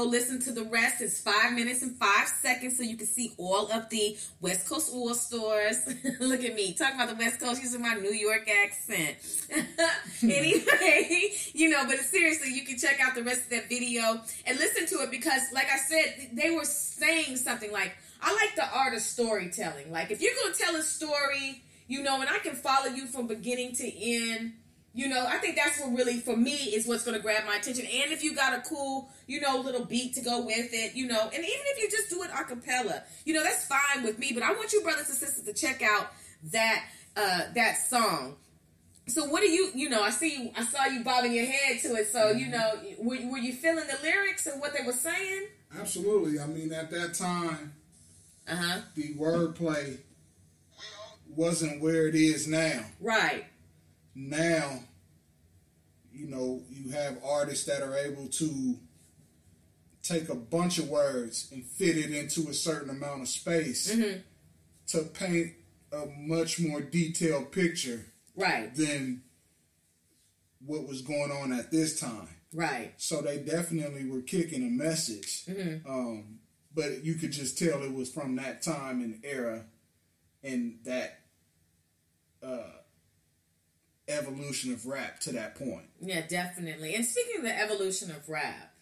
Go listen to the rest. It's five minutes and five seconds so you can see all of the West Coast All Stars. Look at me talking about the West Coast using my New York accent. anyway, you know, but seriously, you can check out the rest of that video and listen to it because, like I said, they were saying something like, I like the art of storytelling. Like, if you're going to tell a story, you know, and I can follow you from beginning to end you know, I think that's what really, for me, is what's going to grab my attention. And if you got a cool, you know, little beat to go with it, you know, and even if you just do it a cappella, you know, that's fine with me. But I want you, brothers and sisters, to check out that uh, that song. So what do you, you know, I see you, I saw you bobbing your head to it. So, you know, were, were you feeling the lyrics and what they were saying? Absolutely. I mean, at that time, Uh huh. the wordplay wasn't where it is now. Right. Now, you know, you have artists that are able to take a bunch of words and fit it into a certain amount of space Mhm. to paint a much more detailed picture Right. than what was going on at this time. Right. So they definitely were kicking a message. Mhm. Um, but you could just tell it was from that time and era and that uh, evolution of rap to that point. Yeah, definitely. And speaking of the evolution of rap,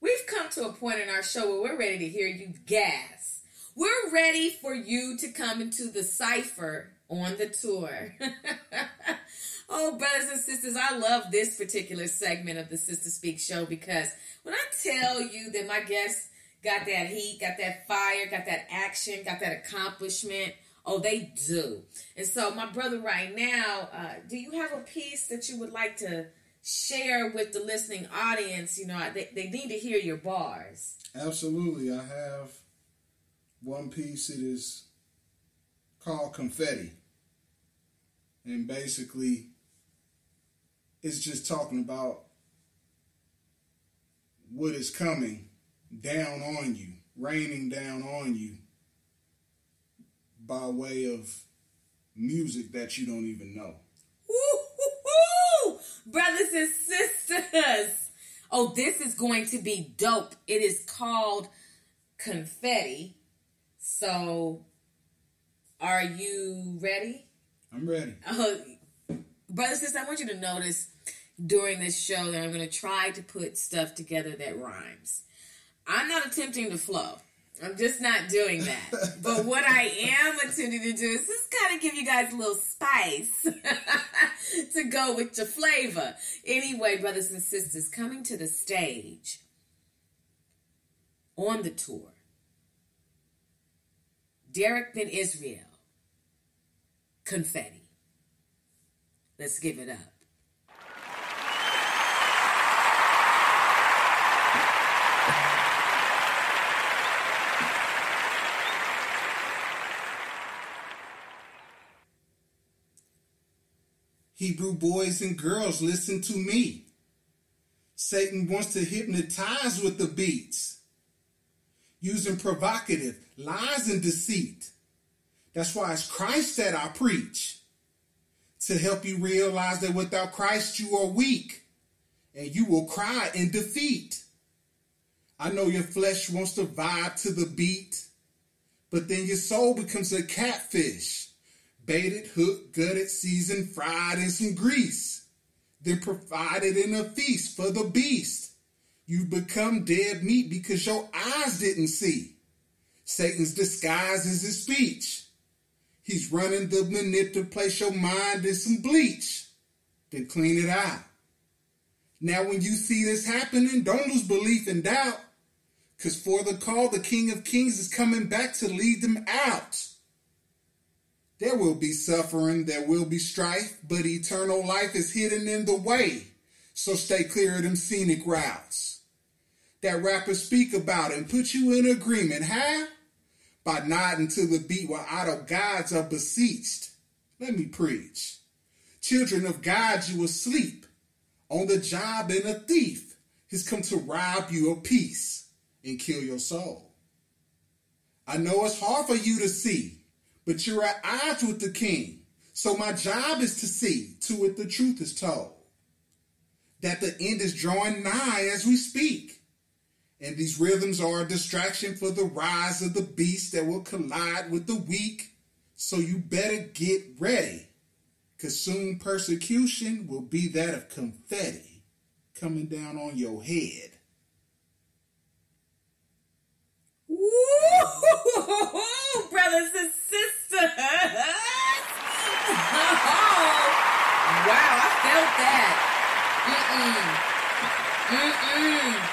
we've come to a point in our show where we're ready to hear you gas. We're ready for you to come into the cipher on the tour. oh, brothers and sisters, I love this particular segment of the Sister Speak show because when I tell you that my guests got that heat, got that fire, got that action, got that accomplishment, oh, they do. And so, my brother, right now, uh, do you have a piece that you would like to share with the listening audience? You know, they, they need to hear your bars. Absolutely. I have one piece. It is called Confetti. And basically, it's just talking about what is coming down on you, raining down on you by way of music that you don't even know. Woo-hoo-hoo! Brothers and sisters. Oh, this is going to be dope. It is called Confetti. So, are you ready? I'm ready. Uh, brothers and sisters, I want you to notice during this show that I'm going to try to put stuff together that rhymes. I'm not attempting to flow. I'm just not doing that. but what I am attempting to do is just kind of give you guys a little spice to go with your flavor. Anyway, brothers and sisters, coming to the stage on the tour, Derek Ben Israel, Confetti. Let's give it up. Hebrew boys and girls, listen to me. Satan wants to hypnotize with the beats, using provocative lies and deceit. That's why it's Christ that I preach, to help you realize that without Christ you are weak, and you will cry in defeat. I know your flesh wants to vibe to the beat, but then your soul becomes a catfish baited, hooked, gutted, seasoned, fried in some grease, then provided in a feast for the beast. You become dead meat because your eyes didn't see. Satan's disguise is his speech. He's running the manip to place your mind in some bleach, then clean it out. Now, when you see this happening, don't lose belief and doubt, because for the call, the King of Kings is coming back to lead them out. There will be suffering, there will be strife, but eternal life is hidden in the way. So stay clear of them scenic routes. That rappers speak about and put you in agreement. huh? By nodding to the beat while idle gods are beseeched. Let me preach. Children of God, you asleep. On the job and a thief has come to rob you of peace and kill your soul. I know it's hard for you to see but you're at odds with the king. So my job is to see to it the truth is told. That the end is drawing nigh as we speak. And these rhythms are a distraction for the rise of the beast that will collide with the weak. So you better get ready. Cause soon persecution will be that of confetti coming down on your head. Woo! Brothers and Oh, wow, I felt that. Mm-mm. Mm-mm.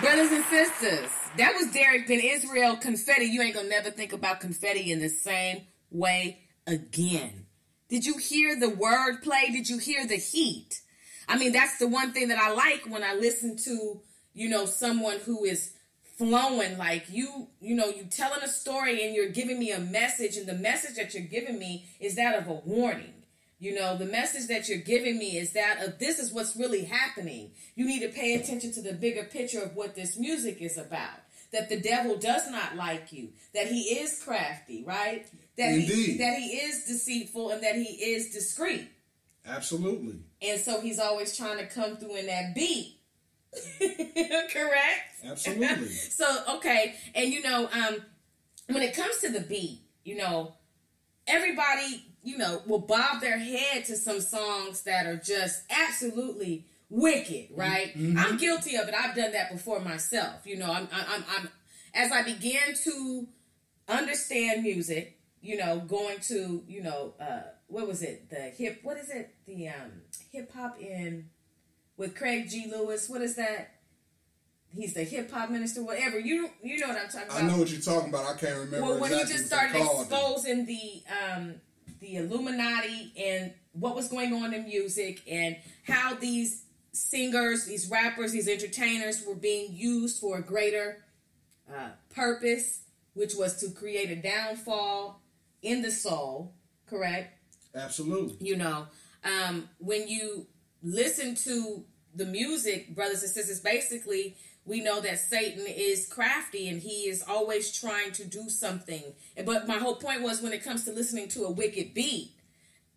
Brothers and sisters, that was Derek Ben Israel Confetti. You ain't gonna never think about confetti in the same way again. Did you hear the word play? Did you hear the heat? I mean, that's the one thing that I like when I listen to, you know, someone who is flowing like you you know you telling a story and you're giving me a message and the message that you're giving me is that of a warning. You know the message that you're giving me is that of this is what's really happening. You need to pay attention to the bigger picture of what this music is about. That the devil does not like you. That he is crafty right? That he Indeed. that he is deceitful and that he is discreet. Absolutely. and so he's always trying to come through in that beat correct Absolutely. so okay, and you know, um, when it comes to the beat, you know, everybody, you know, will bob their head to some songs that are just absolutely wicked, right? I'm guilty of it. I've done that before myself. You know, I'm, I'm, I'm, as I began to understand music, you know, going to, you know, uh, what was it? The hip, what is it? The um, hip hop in with Craig G. Lewis. What is that? He's the hip hop minister, whatever. You you know what I'm talking about. I know what you're talking about. I can't remember. Well, when exactly he just started exposing the um, the Illuminati and what was going on in music and how these singers, these rappers, these entertainers were being used for a greater uh, purpose, which was to create a downfall in the soul. Correct Absolutely. you know um, when you listen to the music brothers and sisters. Basically we know that satan is crafty and he is always trying to do something. But my whole point was when it comes to listening to a wicked beat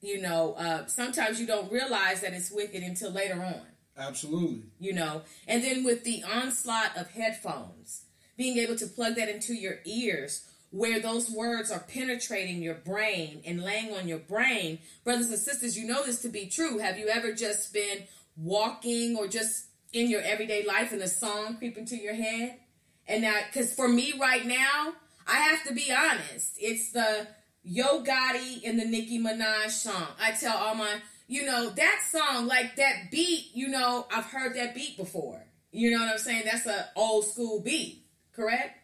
you know uh, sometimes you don't realize that it's wicked until later on. Absolutely. you know and then with the onslaught of headphones being able to plug that into your ears where those words are penetrating your brain and laying on your brain brothers and sisters you know this to be true have you ever just been walking or just in your everyday life and a song creep into your head and now because for me right now i have to be honest it's the Yo Gotti and the Nicki Minaj song. I tell all my, you know, that song, like that beat, you know, I've heard that beat before. You know what I'm saying? That's a old school beat, correct?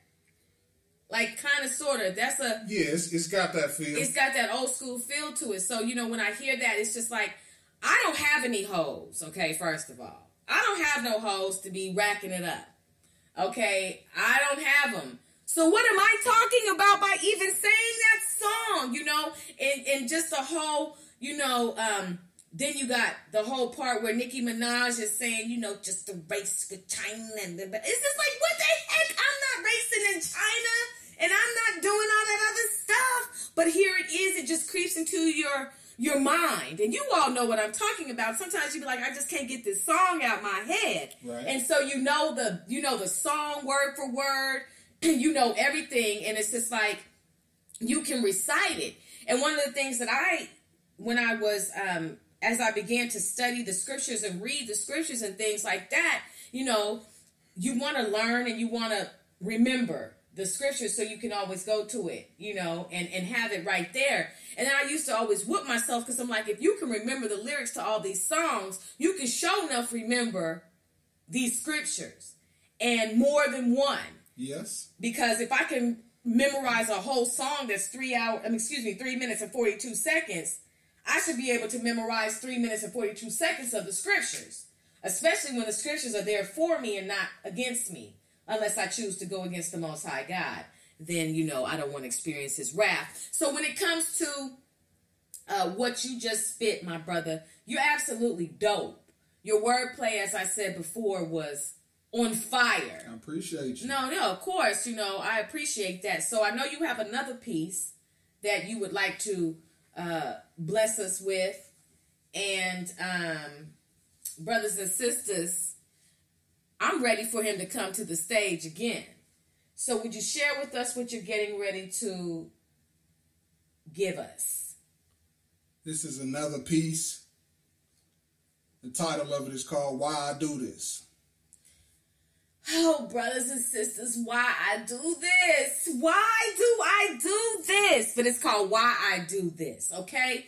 Like kind of sort of. That's a Yeah, it's, it's got that feel. it's got that old school feel to it. So, you know, when I hear that, it's just like, I don't have any hoes, okay, first of all. I don't have no hoes to be racking it up. Okay, I don't have them. So what am I talking about by even saying that song? You know, and and just a whole, you know, um, then you got the whole part where Nicki Minaj is saying, you know, just the race with China, and the, it's just like, what the heck? I'm not racing in China, and I'm not doing all that other stuff. But here it is. It just creeps into your your mind, and you all know what I'm talking about. Sometimes you be like, I just can't get this song out my head, Right. and so you know the you know the song word for word, and you know everything, and it's just like you can recite it. And one of the things that I, when I was, um, as I began to study the scriptures and read the scriptures and things like that, you know, you want to learn and you want to remember the scriptures so you can always go to it, you know, and, and have it right there. And I used to always whoop myself because I'm like, if you can remember the lyrics to all these songs, you can show enough remember these scriptures and more than one yes. because if I can memorize a whole song that's three hour, I mean, excuse me, three minutes and forty two seconds, I should be able to memorize three minutes and forty two seconds of the scriptures, especially when the scriptures are there for me and not against me, unless I choose to go against the Most High God. Then you know I don't want to experience His wrath. So when it comes to uh, what you just spit, my brother, you're absolutely dope. Your wordplay, as I said before, was on fire. I appreciate you. No, no, of course, you know, I appreciate that. So I know you have another piece that you would like to uh, bless us with. And um, brothers and sisters, I'm ready for him to come to the stage again. So would you share with us what you're getting ready to give us? This is another piece. The title of it is called Why I Do This. Oh, brothers and sisters, why I do this? Why do I do this? But it's called Why I Do This, okay?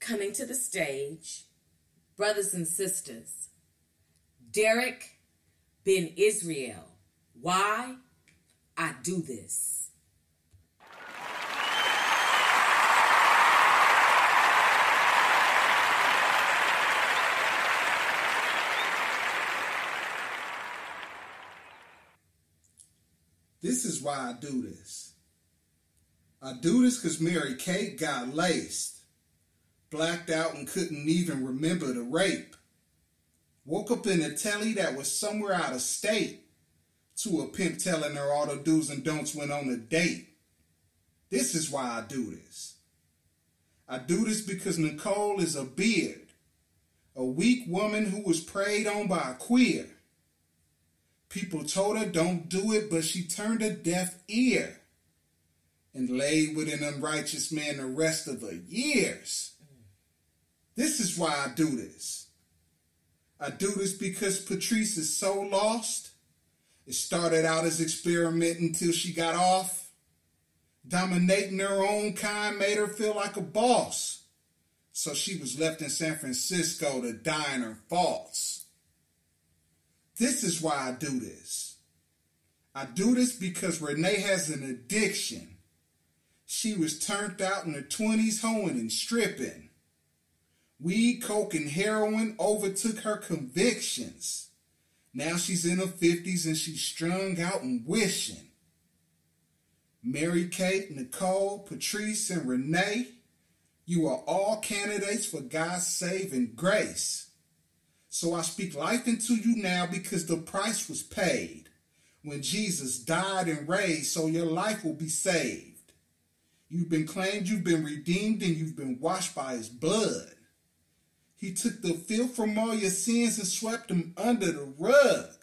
Coming to the stage, brothers and sisters, Derek Ben Israel. Why I do this. This is why I do this. I do this because Mary Kate got laced, blacked out, and couldn't even remember the rape. Woke up in a telly that was somewhere out of state to a pimp telling her all the do's and don'ts went on a date. This is why I do this. I do this because Nicole is a beard, a weak woman who was preyed on by a queer. People told her don't do it, but she turned a deaf ear and laid with an unrighteous man the rest of her years. This is why I do this. I do this because Patrice is so lost. It started out as experiment until she got off. Dominating her own kind made her feel like a boss. So she was left in San Francisco to die in her faults. This is why I do this. I do this because Renee has an addiction. She was turned out in her 20s hoeing and stripping. Weed, coke, and heroin overtook her convictions. Now she's in her 50s and she's strung out and wishing. Mary Kate, Nicole, Patrice, and Renee, you are all candidates for God's saving grace. So I speak life into you now because the price was paid when Jesus died and raised, so your life will be saved. You've been claimed, you've been redeemed, and you've been washed by his blood. He took the filth from all your sins and swept them under the rug.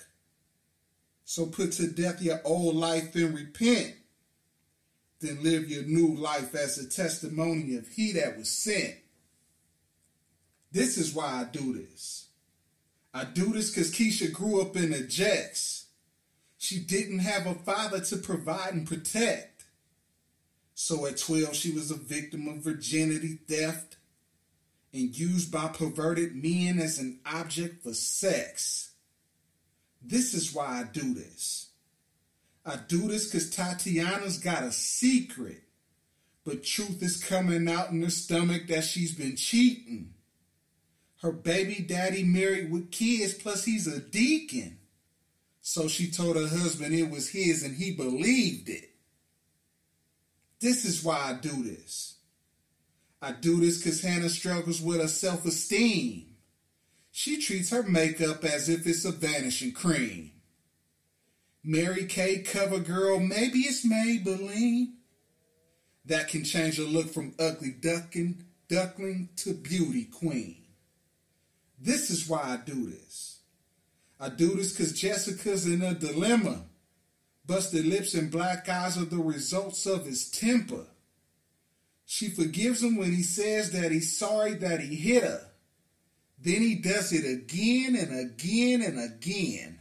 So put to death your old life and repent. Then live your new life as a testimony of he that was sent. This is why I do this. I do this because Keisha grew up in the Jets. She didn't have a father to provide and protect. So at 12, she was a victim of virginity theft and used by perverted men as an object for sex. This is why I do this. I do this because Tatiana's got a secret, but truth is coming out in her stomach that she's been cheating. Her baby daddy married with kids, plus he's a deacon. So she told her husband it was his and he believed it. This is why I do this. I do this because Hannah struggles with her self esteem. She treats her makeup as if it's a vanishing cream. Mary Kay cover girl, maybe it's Maybelline. That can change a look from ugly ducking, duckling to beauty queen. This is why I do this. I do this because Jessica's in a dilemma. Busted lips and black eyes are the results of his temper. She forgives him when he says that he's sorry that he hit her. Then he does it again and again and again.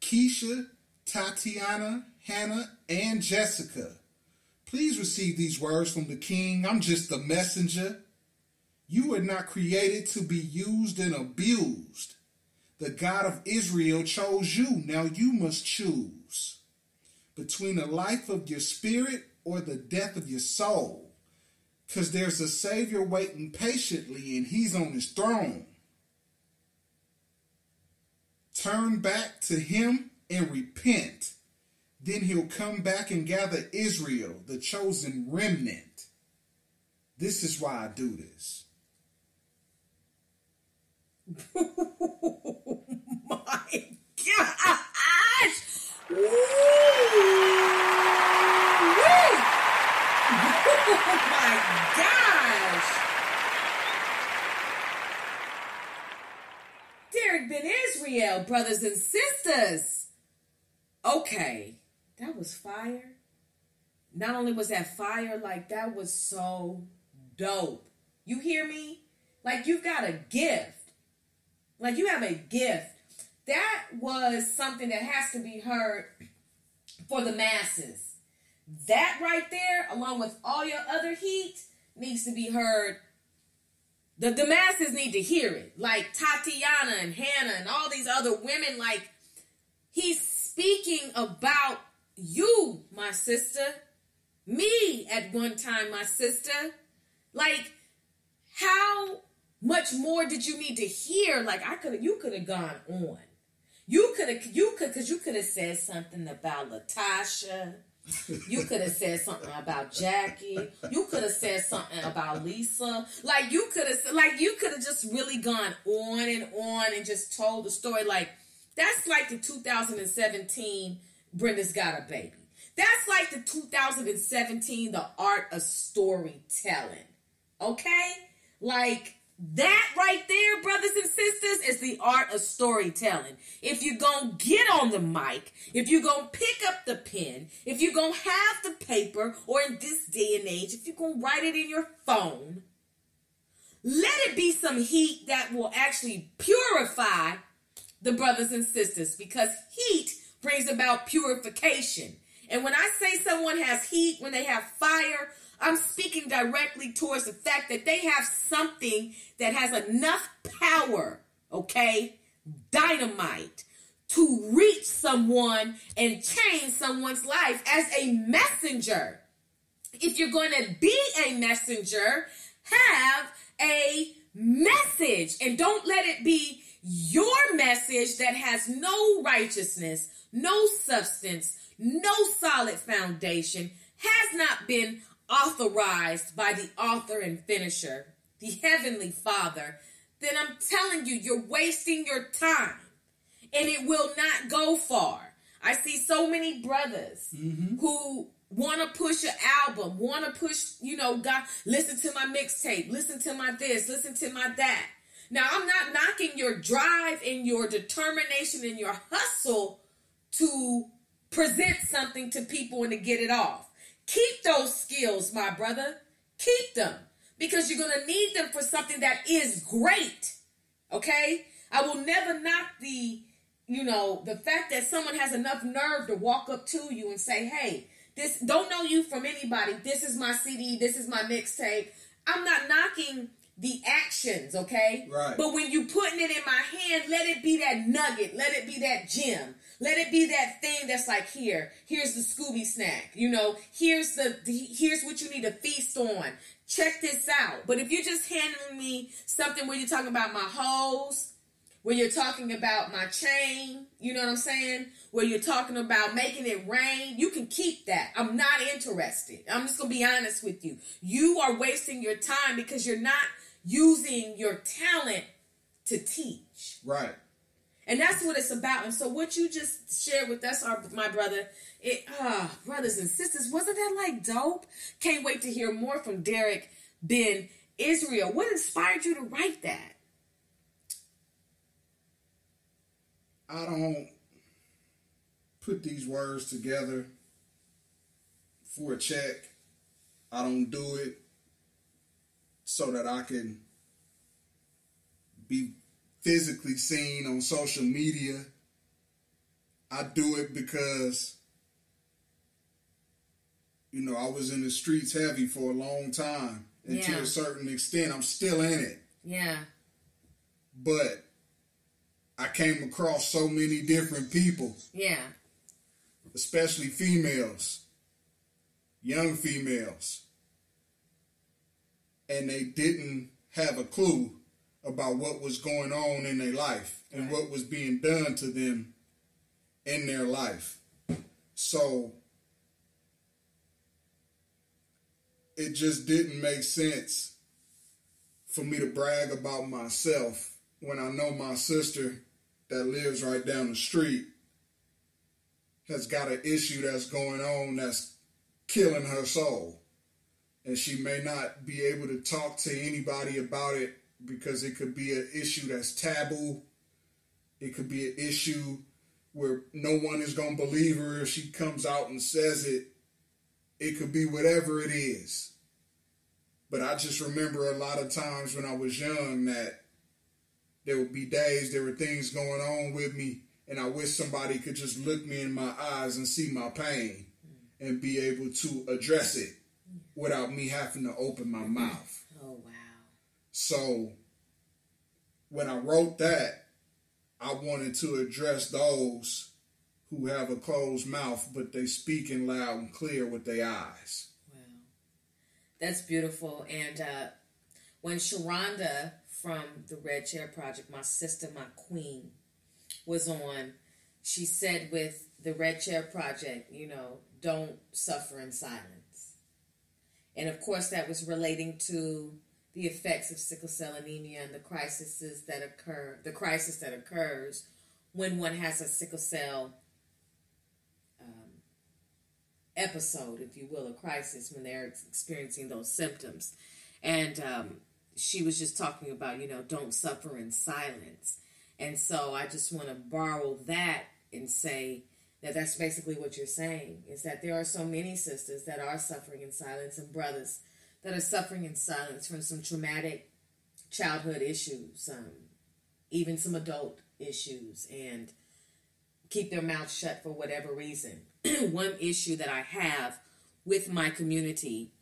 Keisha, Tatiana, Hannah, and Jessica, please receive these words from the King. I'm just a messenger. You were not created to be used and abused. The God of Israel chose you. Now you must choose between the life of your spirit or the death of your soul. Because there's a Savior waiting patiently and he's on his throne. Turn back to him and repent. Then he'll come back and gather Israel, the chosen remnant. This is why I do this. my gosh! Woo! Oh my gosh! Derek Ben Israel, brothers and sisters. Okay, that was fire. Not only was that fire, like that was so dope. You hear me? Like you've got a gift. Like you have a gift. That was something that has to be heard for the masses. That right there, along with all your other heat, needs to be heard. The, the masses need to hear it. Like Tatiana and Hannah and all these other women, like he's speaking about you, my sister. Me at one time, my sister. Like, how much more did you need to hear? Like I could you could have gone on. You could have, you could, because you could have said something about Latasha. You could have said something about Jackie. You could have said something about Lisa. Like you could have, like you could have just really gone on and on and just told the story. Like that's like the 2017 Brenda's Got a Baby. That's like the 2017 The Art of Storytelling. Okay? Like that right there, brothers and sisters, is the art of storytelling. If you're going to get on the mic, if you're going to pick up the pen, if you're going to have the paper, or in this day and age, if you're going to write it in your phone, let it be some heat that will actually purify the brothers and sisters because heat brings about purification. And when I say someone has heat, when they have fire, I'm speaking directly towards the fact that they have something that has enough power, okay, dynamite, to reach someone and change someone's life as a messenger. If you're going to be a messenger, have a message and don't let it be your message that has no righteousness, no substance, no solid foundation, has not been authorized by the author and finisher, the Heavenly Father, then I'm telling you, you're wasting your time and it will not go far. I see so many brothers mm-hmm. who want to push an album, want to push, you know, God, listen to my mixtape, listen to my this, listen to my that. Now, I'm not knocking your drive and your determination and your hustle to present something to people and to get it off. Keep those skills, my brother. Keep them because you're going to need them for something that is great. Okay? I will never knock the, you know, the fact that someone has enough nerve to walk up to you and say, hey, this don't know you from anybody. This is my CD. This is my mixtape. I'm not knocking the actions, okay? Right. But when you putting it in my hand, let it be that nugget. Let it be that gem. Let it be that thing that's like here. Here's the Scooby snack. You know, here's the, here's what you need to feast on. Check this out. But if you're just handing me something where you're talking about my hose, where you're talking about my chain, you know what I'm saying? Where you're talking about making it rain, you can keep that. I'm not interested. I'm just gonna be honest with you. You are wasting your time because you're not using your talent to teach. Right. And that's what it's about. And so what you just shared with us, our my brother, it ah, brothers and sisters, wasn't that like dope? Can't wait to hear more from Derek Ben Israel. What inspired you to write that? I don't put these words together for a check. I don't do it so that I can be physically seen on social media. I do it because, you know, I was in the streets heavy for a long time. And to a certain extent, I'm still in it. Yeah. But I came across so many different people Yeah. especially females, young females, and they didn't have a clue about what was going on in their life and what was being done to them in their life. So it just didn't make sense for me to brag about myself when I know my sister that lives right down the street has got an issue that's going on that's killing her soul. And she may not be able to talk to anybody about it because it could be an issue that's taboo. It could be an issue where no one is going to believe her if she comes out and says it. It could be whatever it is. But I just remember a lot of times when I was young that there would be days, there were things going on with me, and I wish somebody could just look me in my eyes and see my pain and be able to address it without me having to open my mouth. Oh wow. So when I wrote that, I wanted to address those who have a closed mouth, but they speak speaking loud and clear with their eyes. Wow. That's beautiful. And uh, when Sharonda from the Red Chair Project, my sister, my queen, was on, she said with the Red Chair Project, you know, don't suffer in silence. And of course, that was relating to the effects of sickle cell anemia and the crises that occur, the crisis that occurs when one has a sickle cell um, episode, if you will, a crisis when they're experiencing those symptoms. And um, she was just talking about, you know, don't suffer in silence. And so I just want to borrow that and say that that's basically what you're saying is that there are so many sisters that are suffering in silence and brothers that are suffering in silence from some traumatic childhood issues, um, even some adult issues, and keep their mouths shut for whatever reason. One issue that I have with my community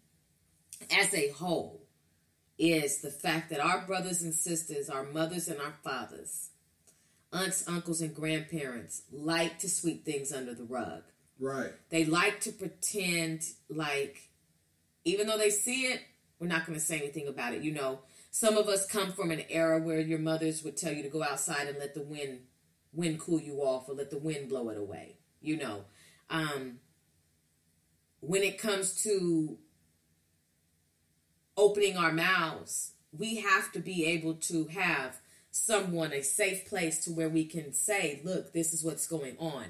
as a whole is the fact that our brothers and sisters, our mothers and our fathers, aunts, uncles, and grandparents like to sweep things under the rug. Right. They like to pretend like, even though they see it, we're not going to say anything about it. You know, some of us come from an era where your mothers would tell you to go outside and let the wind wind cool you off or let the wind blow it away. You know, um, when it comes to opening our mouths, we have to be able to have someone a safe place to where we can say, look, this is what's going on.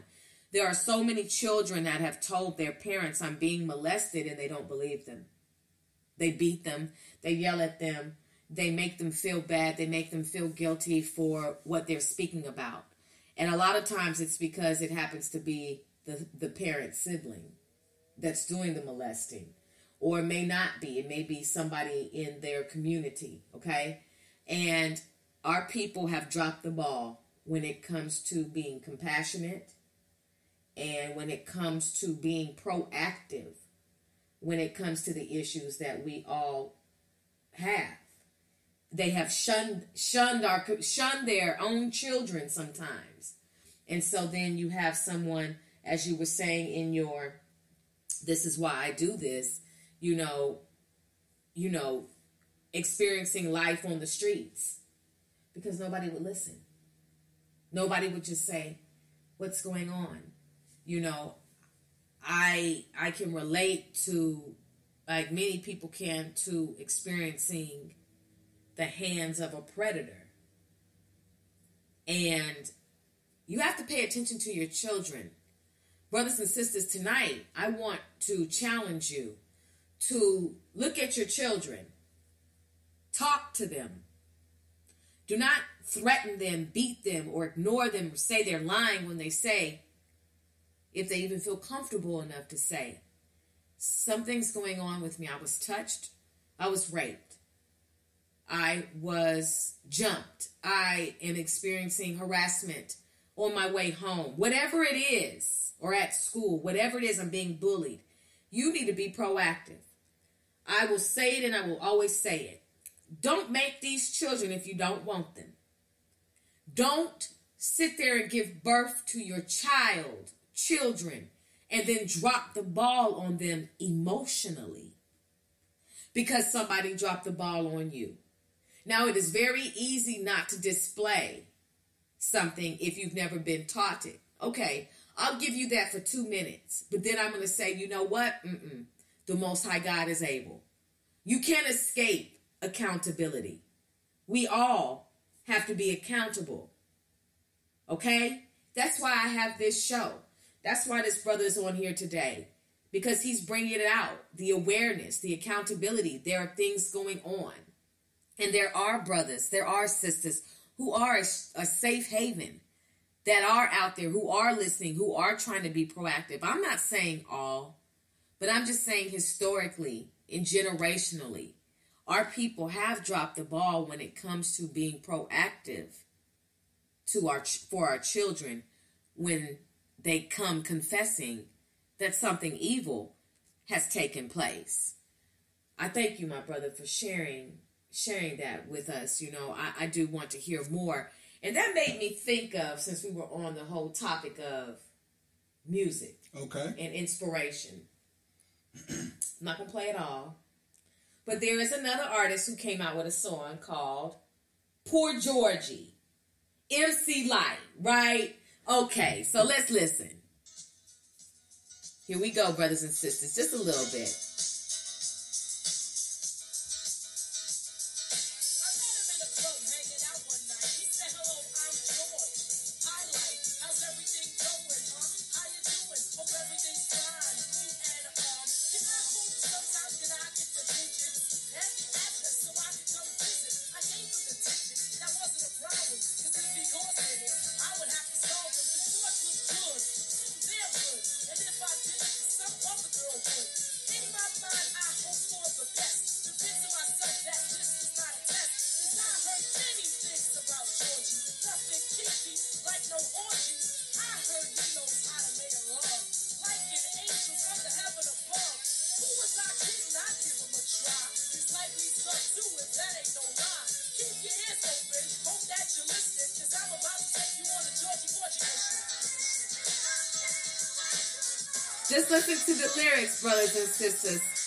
There are so many children that have told their parents, I'm being molested, and they don't believe them. They beat them, they yell at them, they make them feel bad, they make them feel guilty for what they're speaking about. And a lot of times it's because it happens to be the, the parent sibling that's doing the molesting, or it may not be, it may be somebody in their community, okay? And our people have dropped the ball when it comes to being compassionate and when it comes to being proactive when it comes to the issues that we all have. They have shunned shunned our shunned their own children sometimes. And so then you have someone as you were saying in your this is why I do this you know you know experiencing life on the streets because nobody would listen. Nobody would just say, "What's going on?" You know, I I can relate to like many people can to experiencing the hands of a predator. And you have to pay attention to your children. Brothers and sisters, tonight I want to challenge you to look at your children. Talk to them do not threaten them, beat them, or ignore them, or say they're lying when they say, if they even feel comfortable enough to say, something's going on with me. I was touched. I was raped. I was jumped. I am experiencing harassment on my way home. Whatever it is, or at school, whatever it is, I'm being bullied. You need to be proactive. I will say it and I will always say it. Don't make these children if you don't want them. Don't sit there and give birth to your child, children, and then drop the ball on them emotionally because somebody dropped the ball on you. Now, it is very easy not to display something if you've never been taught it. Okay, I'll give you that for two minutes, but then I'm going to say, you know what? Mm-mm. The Most High God is able. You can't escape accountability. We all have to be accountable. Okay? That's why I have this show. That's why this brother is on here today because he's bringing it out the awareness, the accountability. There are things going on. And there are brothers, there are sisters who are a, a safe haven that are out there, who are listening, who are trying to be proactive. I'm not saying all, but I'm just saying historically and generationally, our people have dropped the ball when it comes to being proactive to our for our children when they come confessing that something evil has taken place. I thank you, my brother, for sharing sharing that with us. You know, I, I do want to hear more. And that made me think of, since we were on the whole topic of music Okay. and inspiration. I'm not gonna play it all. But there is another artist who came out with a song called Poor Georgie. MC Lyte, right? Okay, so let's listen. Here we go, brothers and sisters, just a little bit. to the lyrics, brothers and sisters.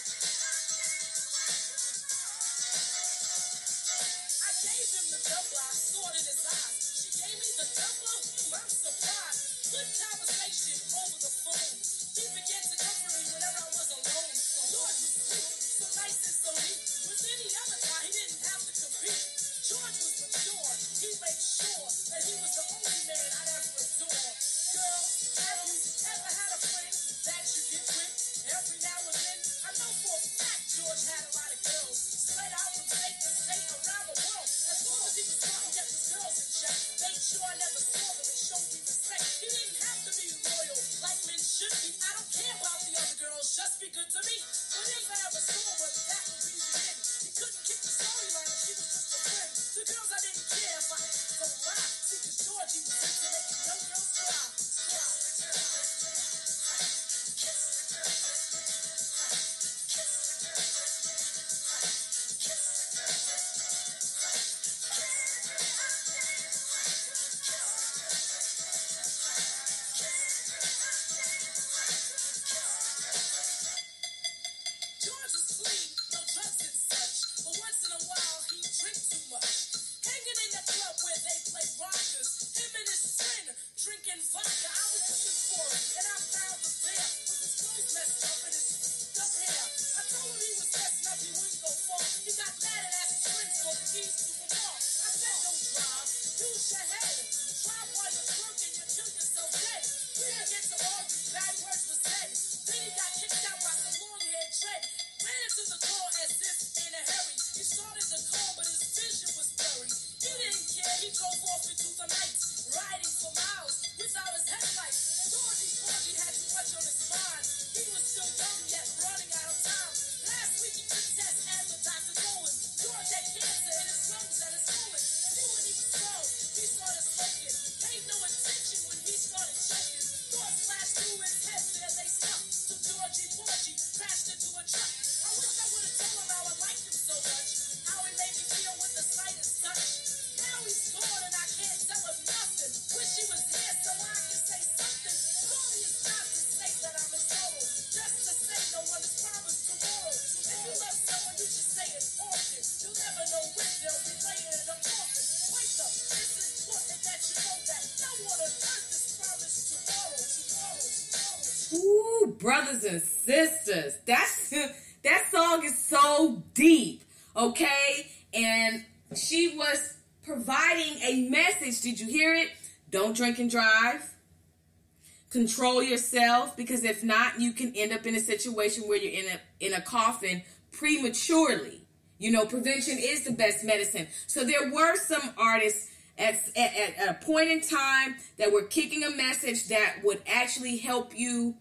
control yourself because if not, you can end up in a situation where you're in a in a coffin prematurely. You know, prevention is the best medicine. So there were some artists at, at, at a point in time that were kicking a message that would actually help you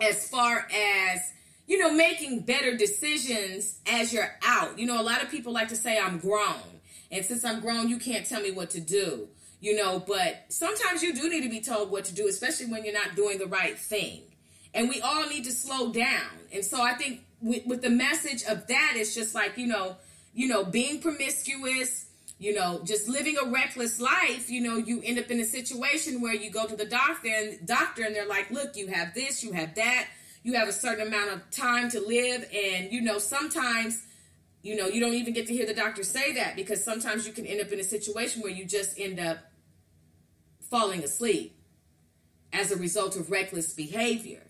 as far as you know making better decisions as you're out. You know, a lot of people like to say I'm grown. And since I'm grown, you can't tell me what to do you know, but sometimes you do need to be told what to do, especially when you're not doing the right thing. And we all need to slow down. And so I think with, with the message of that, it's just like, you know, you know, being promiscuous, you know, just living a reckless life, you know, you end up in a situation where you go to the doctor and doctor and they're like, look, you have this, you have that, you have a certain amount of time to live. And, you know, sometimes, you know, you don't even get to hear the doctor say that because sometimes you can end up in a situation where you just end up falling asleep as a result of reckless behavior.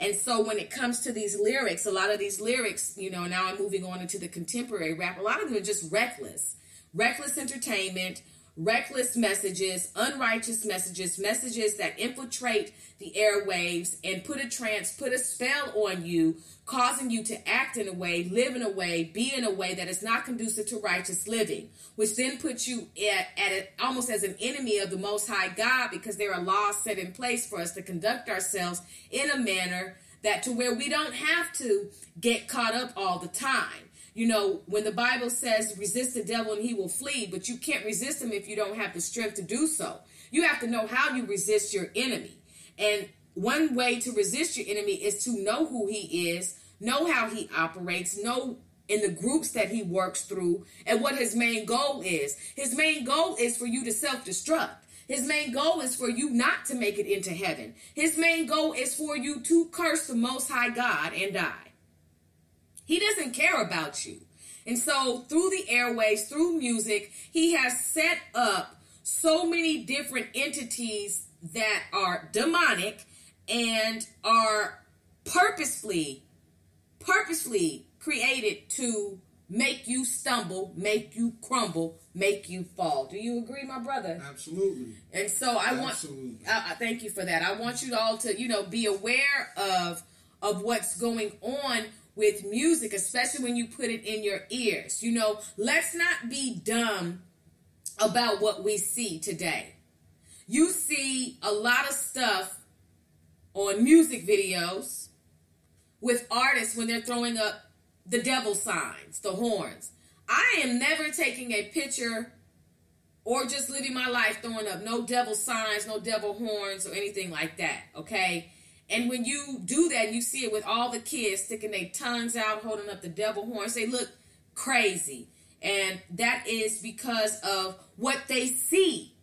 And so when it comes to these lyrics, a lot of these lyrics, you know, now I'm moving on into the contemporary rap, a lot of them are just reckless. Reckless entertainment, reckless messages, unrighteous messages, messages that infiltrate the airwaves and put a trance, put a spell on you, causing you to act in a way, live in a way, be in a way that is not conducive to righteous living, which then puts you at, at it almost as an enemy of the Most High God because there are laws set in place for us to conduct ourselves in a manner that to where we don't have to get caught up all the time you know, when the Bible says resist the devil and he will flee, but you can't resist him if you don't have the strength to do so. You have to know how you resist your enemy. And one way to resist your enemy is to know who he is, know how he operates, know in the groups that he works through, and what his main goal is. His main goal is for you to self destruct. His main goal is for you not to make it into heaven. His main goal is for you to curse the Most High God and die. He doesn't care about you. And so, through the airways, through music, he has set up so many different entities that are demonic and are purposefully, purposely created to make you stumble, make you crumble, make you fall. Do you agree, my brother? Absolutely. And so I Absolutely. want, I, I thank you for that. I want you all to, you know, be aware of of what's going on with music, especially when you put it in your ears. You know, let's not be dumb about what we see today. You see a lot of stuff on music videos with artists when they're throwing up the devil signs, the horns. I am never taking a picture or just living my life throwing up no devil signs, no devil horns, or anything like that. Okay. And when you do that, you see it with all the kids sticking their tongues out, holding up the devil horns. They look crazy. And that is because of what they see.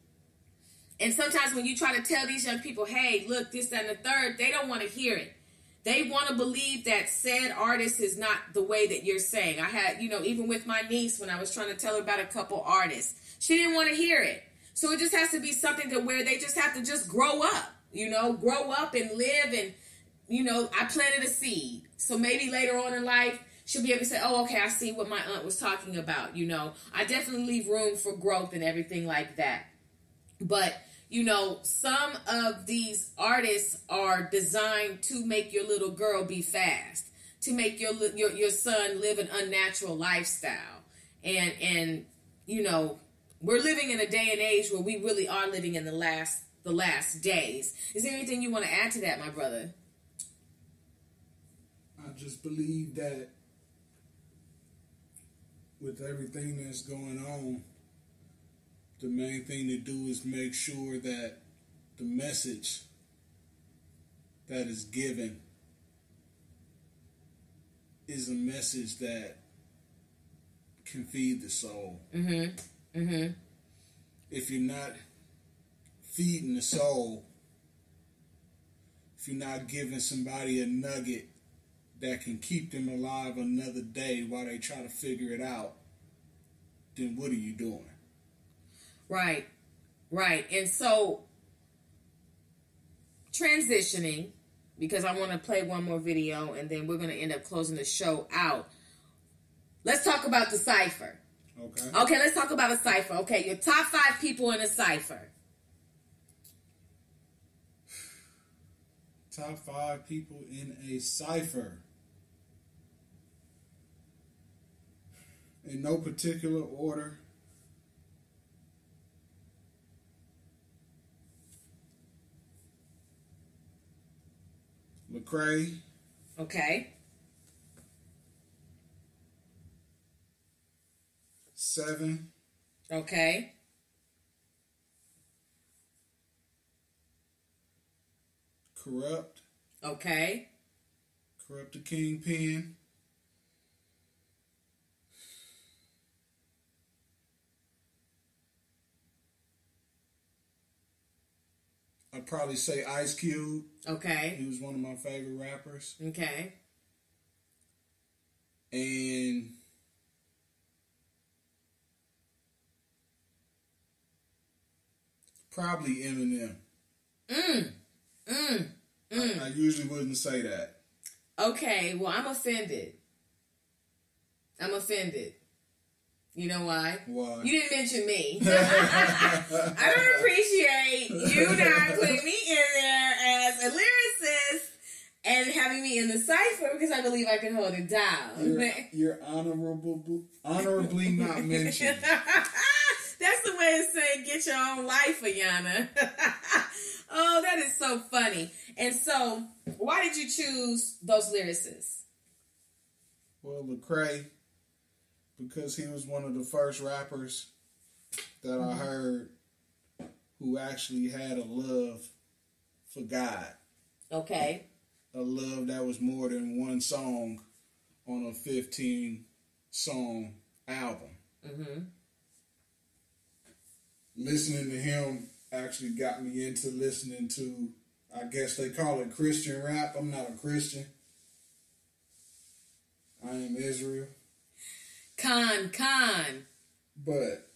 And sometimes when you try to tell these young people, hey, look, this, that, and the third, they don't want to hear it. They want to believe that said artist is not the way that you're saying. I had, you know, even with my niece when I was trying to tell her about a couple artists, she didn't want to hear it. So it just has to be something to where they just have to just grow up you know, grow up and live and you know, I planted a seed. So maybe later on in life, she'll be able to say, oh, okay, I see what my aunt was talking about. You know, I definitely leave room for growth and everything like that. But, you know, some of these artists are designed to make your little girl be fast, to make your, your, your son live an unnatural lifestyle. And, and, you know, we're living in a day and age where we really are living in the last the last days. Is there anything you want to add to that, my brother? I just believe that with everything that's going on, the main thing to do is make sure that the message that is given is a message that can feed the soul. Mm-hmm. Mm-hmm. If you're not feeding the soul, if you're not giving somebody a nugget that can keep them alive another day while they try to figure it out, then what are you doing? Right, right. And so, transitioning, because I want to play one more video and then we're going to end up closing the show out. Let's talk about the cipher. Okay. Okay, let's talk about a cipher. Okay, your top five people in a cipher. Top five people in a cipher. In no particular order. Lecrae, Okay. seven, Okay. Corrupt, Okay. corrupt the kingpin. I'd probably say Ice Cube. Okay. He was one of my favorite rappers. Okay. And Probably Eminem. Mm. Mm. Mm. I, I usually wouldn't say that. Okay, well, I'm offended. I'm offended. You know why? Why? You didn't mention me. I don't appreciate you not putting me in there as a lyricist and having me in the cipher because I believe I can hold it down. You're, you're honorable, honorably not mentioned. That's the way to say get your own life, Ayana. Oh, that is so funny. And so, why did you choose those lyricists? Well, Lecrae, because he was one of the first rappers that I heard who actually had a love for God, Okay. a love that was more than one song on a 15 song album. Mm-hmm. Listening to him actually got me into listening to, I guess they call it Christian rap. I'm not a Christian. I am Israel. Con, con. but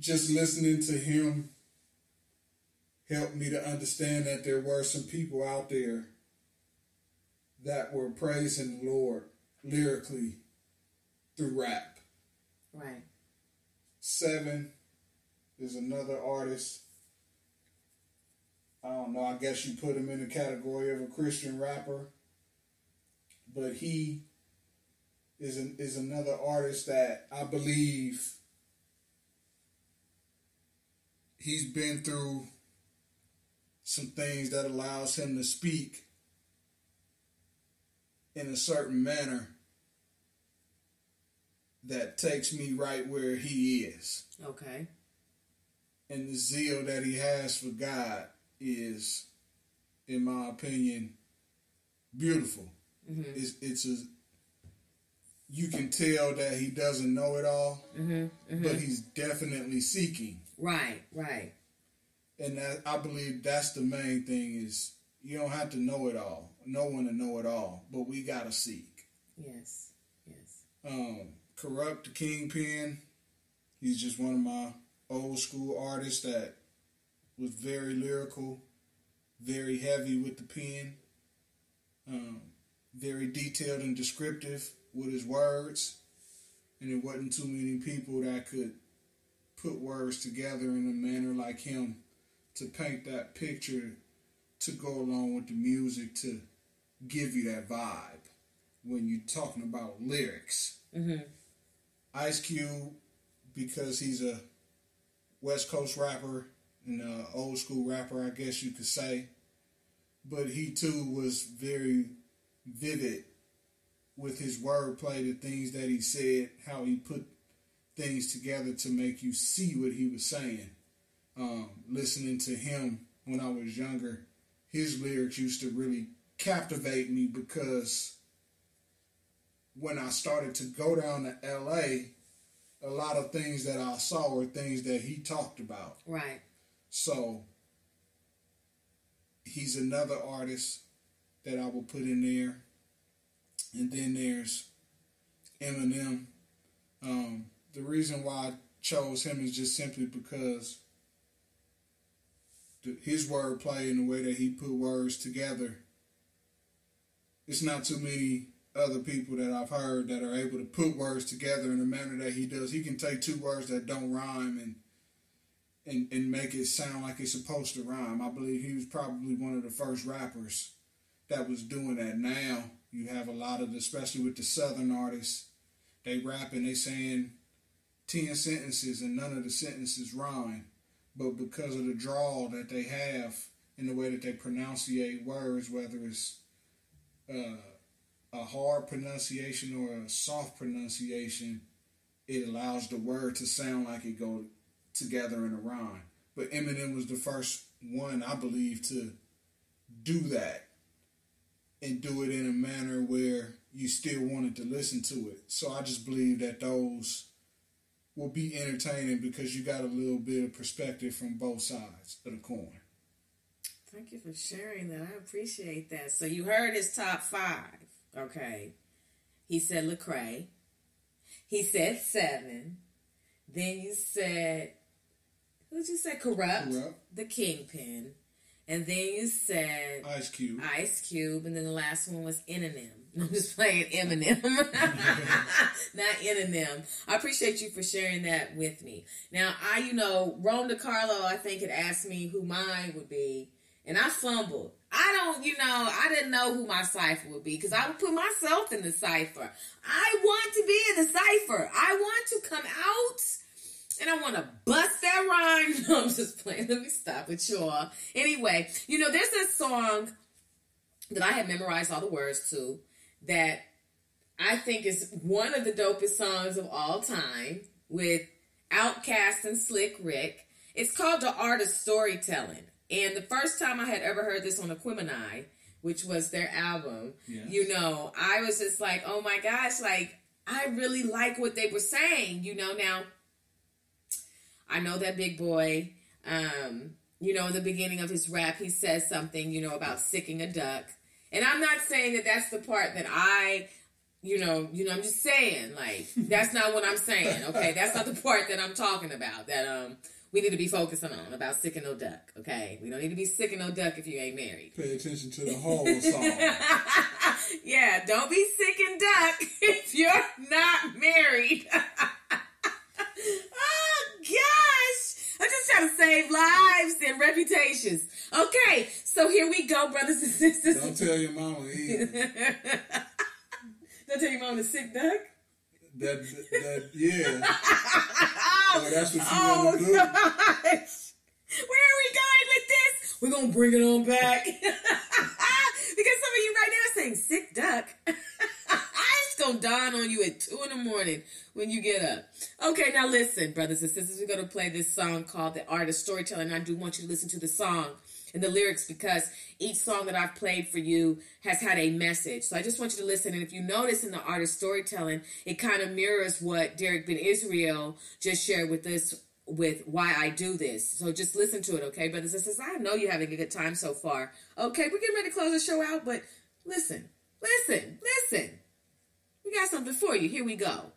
just listening to him helped me to understand that there were some people out there that were praising the Lord lyrically through rap. Right. Sevin is another artist. I don't know, I guess you put him in the category of a Christian rapper. But he is an, is another artist that I believe he's been through some things that allows him to speak in a certain manner that takes me right where he is. Okay. And the zeal that he has for God is, in my opinion, beautiful. Mm-hmm. It's, it's a you can tell that he doesn't know it all, Mm-hmm. but he's definitely seeking. Right, right. And that, I believe that's the main thing is you don't have to know it all. No one to know it all, but we gotta seek. Yes. Yes. Um, Kurupt the Kingpin, he's just one of my old school artists that was very lyrical, very heavy with the pen, um, very detailed and descriptive with his words. And there wasn't too many people that could put words together in a manner like him to paint that picture to go along with the music to give you that vibe when you're talking about lyrics. Mm-hmm. Ice Cube, because he's a West Coast rapper and a old school rapper, I guess you could say. But he too was very vivid with his wordplay, the things that he said, how he put things together to make you see what he was saying. Um, listening to him when I was younger, his lyrics used to really captivate me because when I started to go down to LA, a lot of things that I saw were things that he talked about. Right. So he's another artist that I will put in there. And then there's Eminem. Um, the reason why I chose him is just simply because the, his wordplay and the way that he put words together. It's not too many other people that I've heard that are able to put words together in the manner that he does. He can take two words that don't rhyme and and, and make it sound like it's supposed to rhyme. I believe he was probably one of the first rappers that was doing that. Now you have a lot of, especially with the southern artists, they rap and they saying ten sentences and none of the sentences rhyme, but because of the drawl that they have in the way that they pronunciate words, whether it's uh, a hard pronunciation or a soft pronunciation, it allows the word to sound like it go together in a rhyme. But Eminem was the first one, I believe, to do that and do it in a manner where you still wanted to listen to it. So I just believe that those will be entertaining because you got a little bit of perspective from both sides of the coin. Thank you for sharing that. I appreciate that. So you heard his top five. Okay. He said Lecrae. He said Sevin. Then you said, who'd you say? Kurupt. Kurupt. The Kingpin. And then you said Ice Cube. Ice Cube. And then the last one was Eminem. I'm just playing Eminem. Not Eminem. I appreciate you for sharing that with me. Now, I, you know, Rome DiCarlo, I think, had asked me who mine would be. And I fumbled. I don't, you know, I didn't know who my cipher would be because I would put myself in the cipher. I want to be in the cipher. I want to come out and I want to bust that rhyme. No, I'm just playing. Let me stop with y'all. Anyway, you know, there's a song that I had memorized all the words to that I think is one of the dopest songs of all time with Outkast and Slick Rick. It's called The Art of Storytelling. And the first time I had ever heard this on Aquemini, which was their album, Yes. you know, I was just like, oh my gosh, like, I really like what they were saying, you know. Now, I know that Big Boi, um, you know, in the beginning of his rap, he says something, you know, about sicking a duck. And I'm not saying that that's the part that I, you know, you know, I'm just saying, like, that's not what I'm saying, okay? That's not the part that I'm talking about, that, um, we need to be focusing on about sicking no duck, okay? We don't need to be sicking no duck if you ain't married. Pay attention to the whole song. yeah, don't be sick and duck if you're not married. oh gosh. I'm just trying to save lives and reputations. Okay, so here we go, brothers and sisters. Don't tell your mama either. Don't tell your mom to sick duck. That, that, yeah. Oh, that's what you Oh want to do. gosh. Where are we going with this? We're gonna bring it on back. because some of you right now are saying sick duck. it's gonna dawn on you at two in the morning when you get up. Okay, now listen, brothers and sisters, we're gonna play this song called The Art of Storytelling. I do want you to listen to the song and the lyrics because each song that I've played for you has had a message. So I just want you to listen. And if you notice in the art of storytelling, it kind of mirrors what Derek Ben Israel just shared with us with why I do this. So just listen to it, okay, brothers and sisters. I know you're having a good time so far. Okay, we're getting ready to close the show out, but listen, listen, listen. We got something for you. Here we go.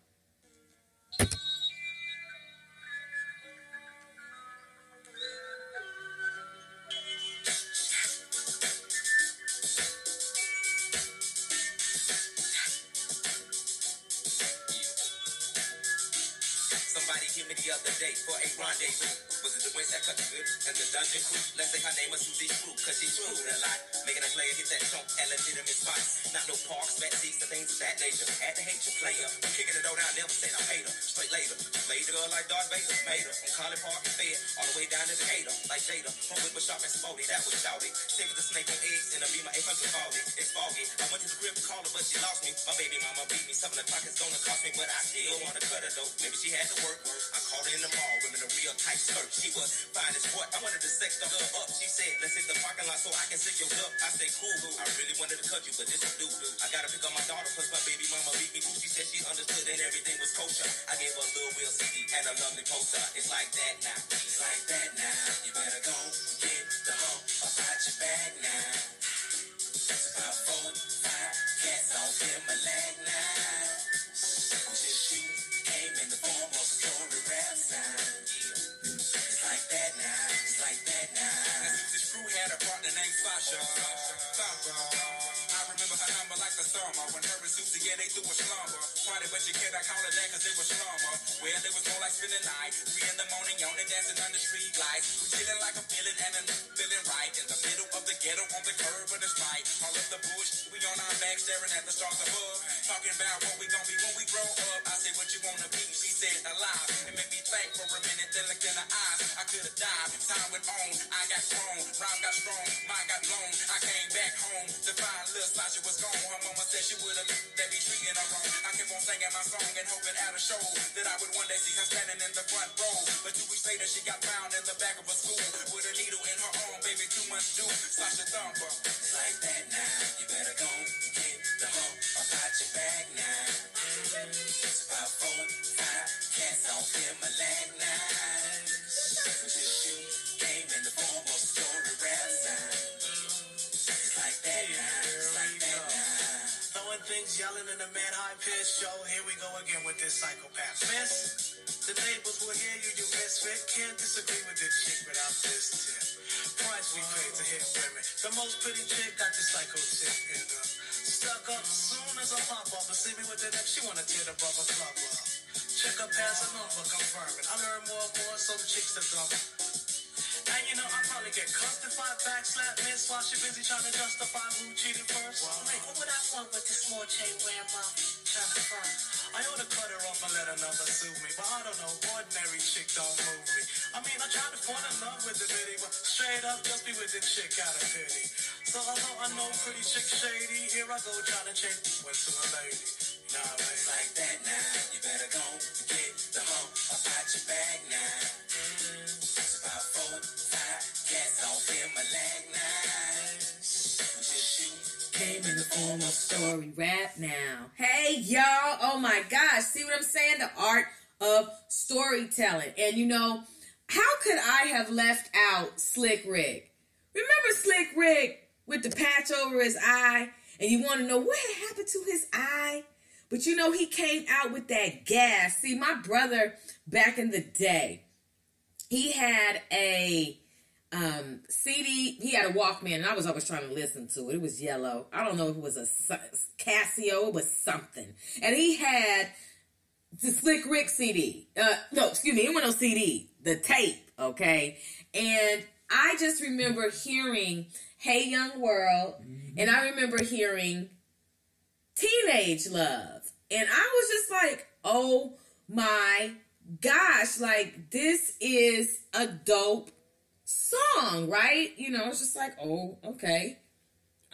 Cool. I really wanted to cut you, but this is doo. I gotta pick up my daughter, cause my baby mama beat me. She said she understood and everything was kosher. I gave her a little Will CD and a lovely poster. It's like that now. It's like that now. You better go get the hump about your bag now. It's about four, five cats off in my leg now. Just you came in the form of story rap sound. It's like that now. It's like that now. Now, Susie Screw had a partner named. Sasha. And Susie, yeah, Party, but you can't call it that cause it was slumber. Well, it was more like spending night. Three in the morning, yawning, dancing under street lights. We chilling like a feeling and a feeling right. In the middle of the ghetto on the curb of the spite. All of the bush, we on our back staring at the stars above. Talking about what we gon' be when we grow up. I said, what you wanna be? She said, alive. It made me think for a minute, then looked in her eyes. I could've died. Time went on. I got grown. Rhyme got strong. Mine got blown. I came back home to find little Sasha was gone. Her mama said she would've let me treating her wrong. I kept on singing my song and hoping at a show that I would one day see her standing in the front row. But two weeks later, she got found in the back of a school with a needle in her arm. Baby, two months due. Sasha Thumper. It's like that now. You better go get the hump about your bag now. It's about four, five cats off in my leg now. Things, yelling in a mad high pitch show. Here we go again with this psychopath. Miss, The neighbors will hear you, you misfit. Can't disagree with this chick without this tip. Price we pay to hit women. The most pretty chick got the psycho tip in her. Stuck up soon as I pop up and see me with the neck. She wanna tear the rubber club up. Check up pass a number, confirming. I learn more and more, some chicks are dumb. And you know, I probably get cuffed if I backslap miss while she busy trying to justify who cheated first. Wait, what would I want with this small chain wearing mouth? Trying to. I ought to cut her off and let another sue me, but I don't know, ordinary chick don't move me. I mean, I tried to fall in love with the bitty, but straight up just be with the chick out of pity. So although I know pretty chick shady, here I go trying to change went to a lady. Form of story rap now. Hey y'all, oh my gosh, see what I'm saying? The art of storytelling. And you know, how could I have left out Slick Rick? Remember Slick Rick with the patch over his eye? And you want to know what happened to his eye? But you know, he came out with that gas. See, my brother back in the day, he had a um CD. He had a Walkman, and I was always trying to listen to it. It was yellow. I don't know if it was a Casio, it was something. And he had the Slick Rick CD. Uh, no, excuse me, it wasn't no CD. The tape, okay. And I just remember hearing "Hey Young World," and I remember hearing "Teenage Love," and I was just like, "Oh my gosh!" Like this is a dope song, right? You know, it's just like, oh, okay.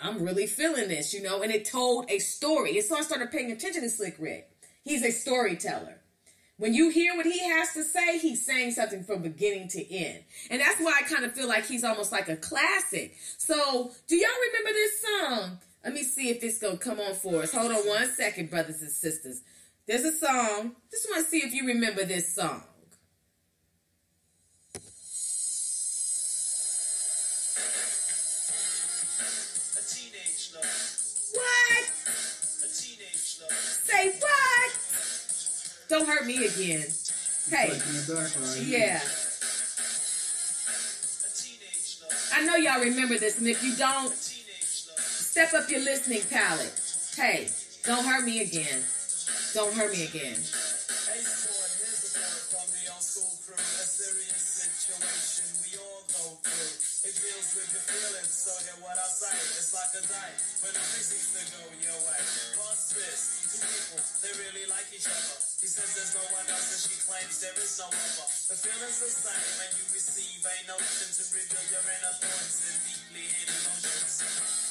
I'm really feeling this, you know, and it told a story. And so I started paying attention to Slick Rick. He's a storyteller. When you hear what he has to say, he's saying something from beginning to end. And that's why I kind of feel like he's almost like a classic. So, do y'all remember this song? Let me see if this gonna come on for us. Hold on one second, brothers and sisters. There's a song. Just want to see if you remember this song. A teenage love, What? a teenage love. Say what? Don't hurt me again. Hey, Like in the back right yeah. A teenage love, I know y'all remember this, and if you don't, teenage love. Step up your listening palette. Hey, don't hurt me again. Don't hurt me again. Hey, here's a thought from the old school crew. A serious situation we all go through. It deals with the feelings, so hear what I say. It's like a diet when nothing seems to go your way. Bust two people, they really like each other. He says there's no one else, and she claims there is no other. The feeling's the same, and you receive a notion to reveal your inner thoughts and deeply hidden emotions.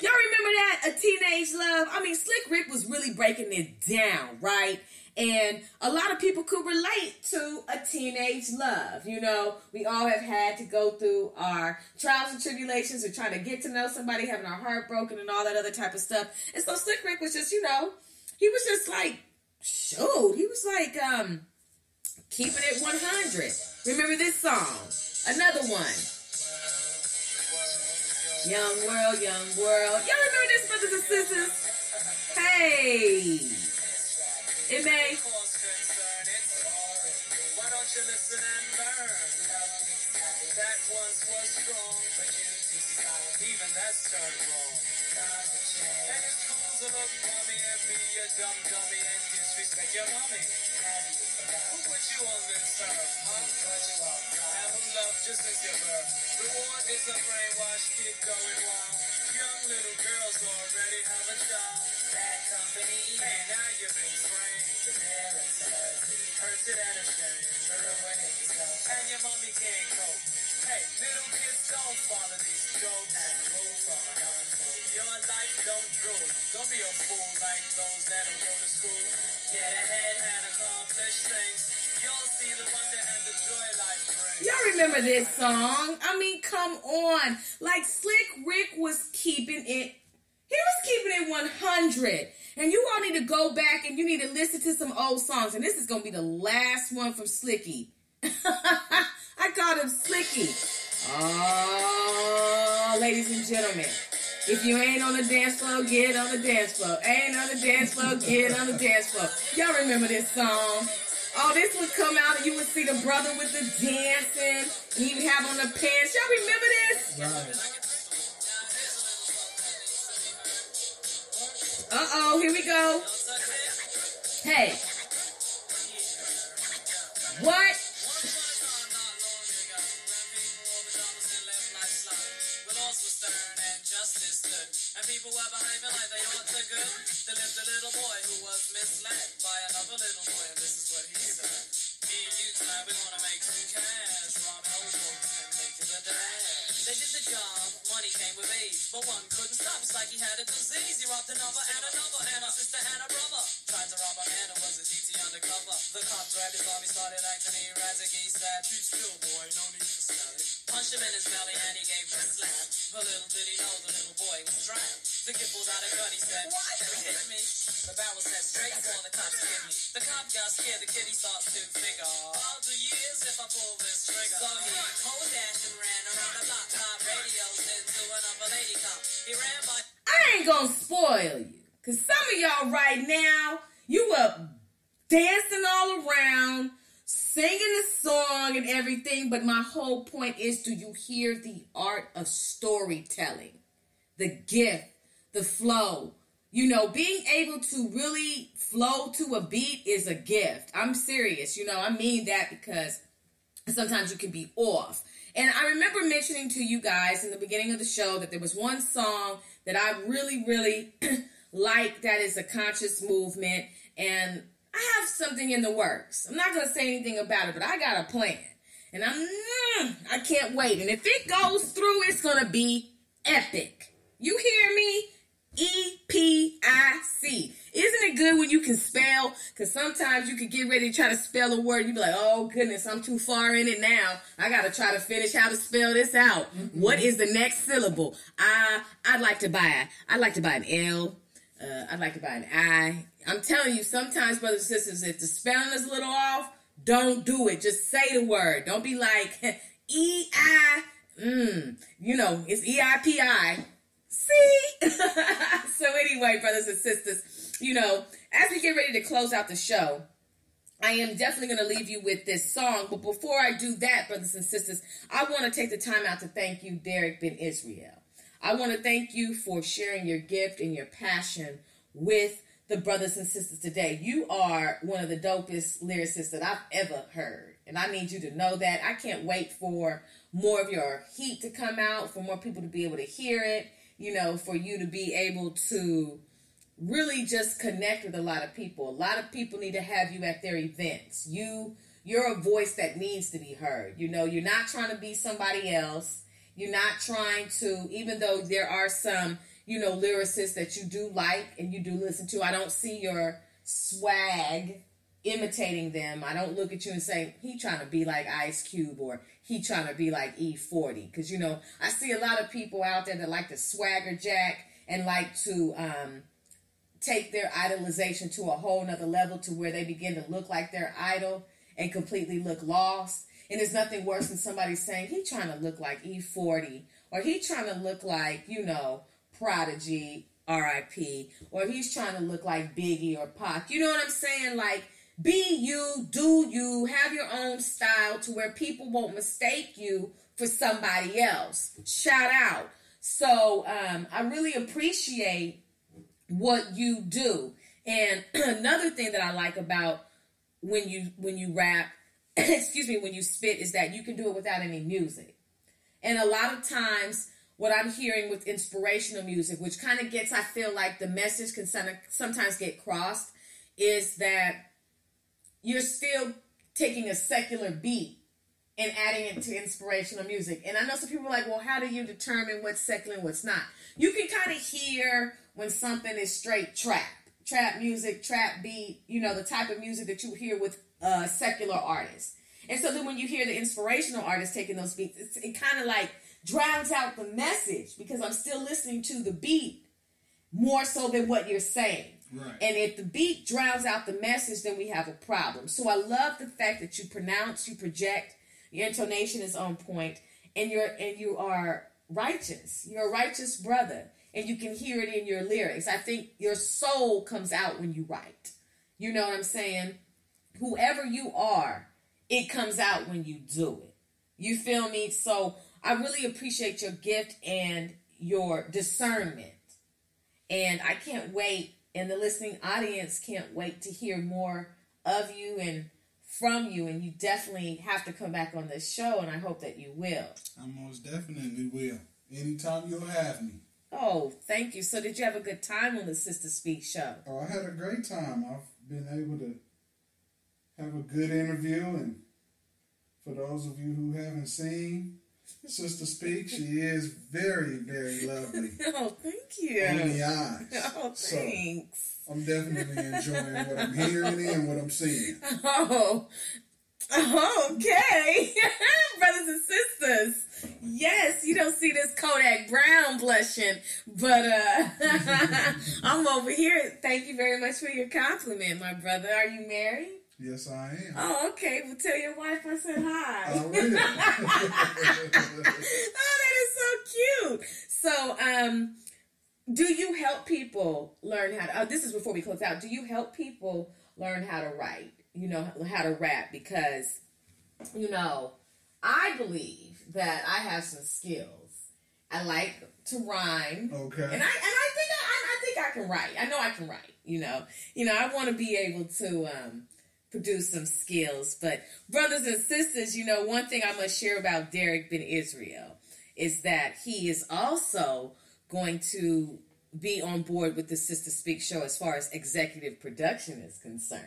Y'all remember that? A Teenage Love? I mean, Slick Rick was really breaking it down, right? And a lot of people could relate to a teenage love. You know, we all have had to go through our trials and tribulations. We're trying to get to know somebody, having our heart broken, and all that other type of stuff. And so Slick Rick was just, you know, he was just like, shoot, he was like, um, keeping it 100. Remember this song? Another one. Young world, young world. Y'all remember this, brothers and sisters? Hey. It may. dummy and disrespect your mommy. Who put you on this earth, huh? And who loved just as your birth? Reward is a brainwashed kid going wild. Young little girls already have a child. Bad company. Hey, now you've been trained. The parents hurt it and ashamed. And your mommy can't cope. Hey, little kids don't follow these jokes. And rules from a non-fool. Your life don't drool. Don't be a fool like those that don't go to school. Get ahead and accomplish things. You'll see the wonder and the joy life brings. Y'all remember this song? I mean, come on. Like Slick Rick was keeping it. He was keeping it 100. And you all need to go back and you need to listen to some old songs. And this is going to be the last one from Slicky. I called him Slicky. Oh, ladies and gentlemen. If you ain't on the dance floor, get on the dance floor. Ain't on the dance floor, get on the dance floor. Y'all remember this song? Oh, this would come out and you would see the brother with the dancing. He would have on the pants. Y'all remember this? Right. Uh oh, here we go. Hey. What? People were behaving like they ought to good. There lived a little boy who was misled by another little boy, and this is what he said. They did the job, money came with ease, but one couldn't stop. It's like he had a disease. He robbed another and another, and a sister and a brother. Tried to rob a man who was a DT undercover. The cop grabbed his arm, he started acting erratic. He said, "Be still, boy, no need for static." Punched him in his belly and he gave him a slap. But little did he know the little boy was trapped. The kid pulled out a gun, he said, Why you hit me? The barrel said straight for the cop to hit me. The cop got scared, the kid he starts to figure. I'll do years if I pull this trigger. And ran around the block. Radios into another lady cop. He ran by. I ain't gonna spoil you. Cause some of y'all right now, you up dancing all around, singing the song and everything. But my whole point is do you hear the art of storytelling? The gift, the flow. You know, being able to really flow to a beat is a gift. I'm serious. You know, I mean that because sometimes you can be off. And I remember mentioning to you guys in the beginning of the show that there was one song that I really, really like that is a conscious movement. And I have something in the works. I'm not going to say anything about it, but I got a plan. And I'm, mm, I can't wait. And if it goes through, it's going to be epic. You hear me? E P I C. Isn't it good when you can spell? Because sometimes you could get ready to try to spell a word. You'd be like, oh goodness, I'm too far in it now. I got to try to finish how to spell this out. What is the next syllable? I I'd like to buy. I'd like to buy an L. Uh, I'd like to buy an I. I'm telling you, sometimes, brothers and sisters, if the spelling is a little off, don't do it. Just say the word. Don't be like E I. Mm, you know, it's E I P I. See? so, anyway, brothers and sisters, you know, as we get ready to close out the show, I am definitely going to leave you with this song. But before I do that, brothers and sisters, I want to take the time out to thank you, Derek Ben Israel. I want to thank you for sharing your gift and your passion with the brothers and sisters today. You are one of the dopest lyricists that I've ever heard. And I need you to know that. I can't wait for more of your heat to come out, for more people to be able to hear it, you know, for you to be able to really just connect with a lot of people. A lot of people need to have you at their events. You you're a voice that needs to be heard. You know, you're not trying to be somebody else. You're not trying to even though there are some, you know, lyricists that you do like and you do listen to. I don't see your swag imitating them. I don't look at you and say he trying to be like Ice Cube or he trying to be like E-40 because you know I see a lot of people out there that like to swagger jack and like to um, take their idolization to a whole nother level to where they begin to look like their idol and completely look lost. And there's nothing worse than somebody saying he trying to look like E-40 or he trying to look like you know Prodigy R.I.P. or he's trying to look like Biggie or Pac. You know what I'm saying? Like be you, do you, have your own style to where people won't mistake you for somebody else. Shout out. So um, I really appreciate what you do. And another thing that I like about when you when you rap, excuse me, when you spit is that you can do it without any music. And a lot of times what I'm hearing with inspirational music, which kind of gets I feel like the message can sometimes get crossed is that you're still taking a secular beat and adding it to inspirational music. And I know some people are like, well, how do you determine what's secular and what's not? You can kind of hear when something is straight trap, trap music, trap beat, you know, the type of music that you hear with uh, secular artists. And so then when you hear the inspirational artists taking those beats, it kind of like drowns out the message because I'm still listening to the beat more so than what you're saying. Right. And if the beat drowns out the message, then we have a problem. So I love the fact that you pronounce, you project, your intonation is on point, and you're and you are righteous. You're a righteous brother. and you can hear it in your lyrics. I think your soul comes out when you write. You know what I'm saying? Whoever you are, it comes out when you do it. You feel me? So I really appreciate your gift and your discernment. And I can't wait, and the listening audience can't wait to hear more of you and from you. And you definitely have to come back on this show, and I hope that you will. I most definitely will. Anytime you'll have me. Oh, thank you. So, did you have a good time on the Sister Speak show? Oh, I had a great time. I've been able to have a good interview, and for those of you who haven't seen Sister Speak, she is very, very lovely Oh, thank on you. the eyes. Oh, So thanks. I'm definitely enjoying what I'm hearing and what I'm seeing. Oh, okay. Brothers and sisters. Yes, you don't see this Kodak Brown blushing, but uh I'm over here. Thank you very much for your compliment, my brother. Are you married? Yes, I am. Oh, okay. Well, tell your wife I said hi. I will. oh, that is so cute. So, um, do you help people learn how to? Oh, this is before we close out. Do you help people learn how to write? You know how to rap because, you know, I believe that I have some skills. I like to rhyme. Okay. And I and I think I, I, I think I can write. I know I can write. You know, you know I want to be able to um, produce some skills. But brothers and sisters, you know, one thing I must share about Derek Ben Israel is that he is also going to be on board with the Sister Speak show as far as executive production is concerned.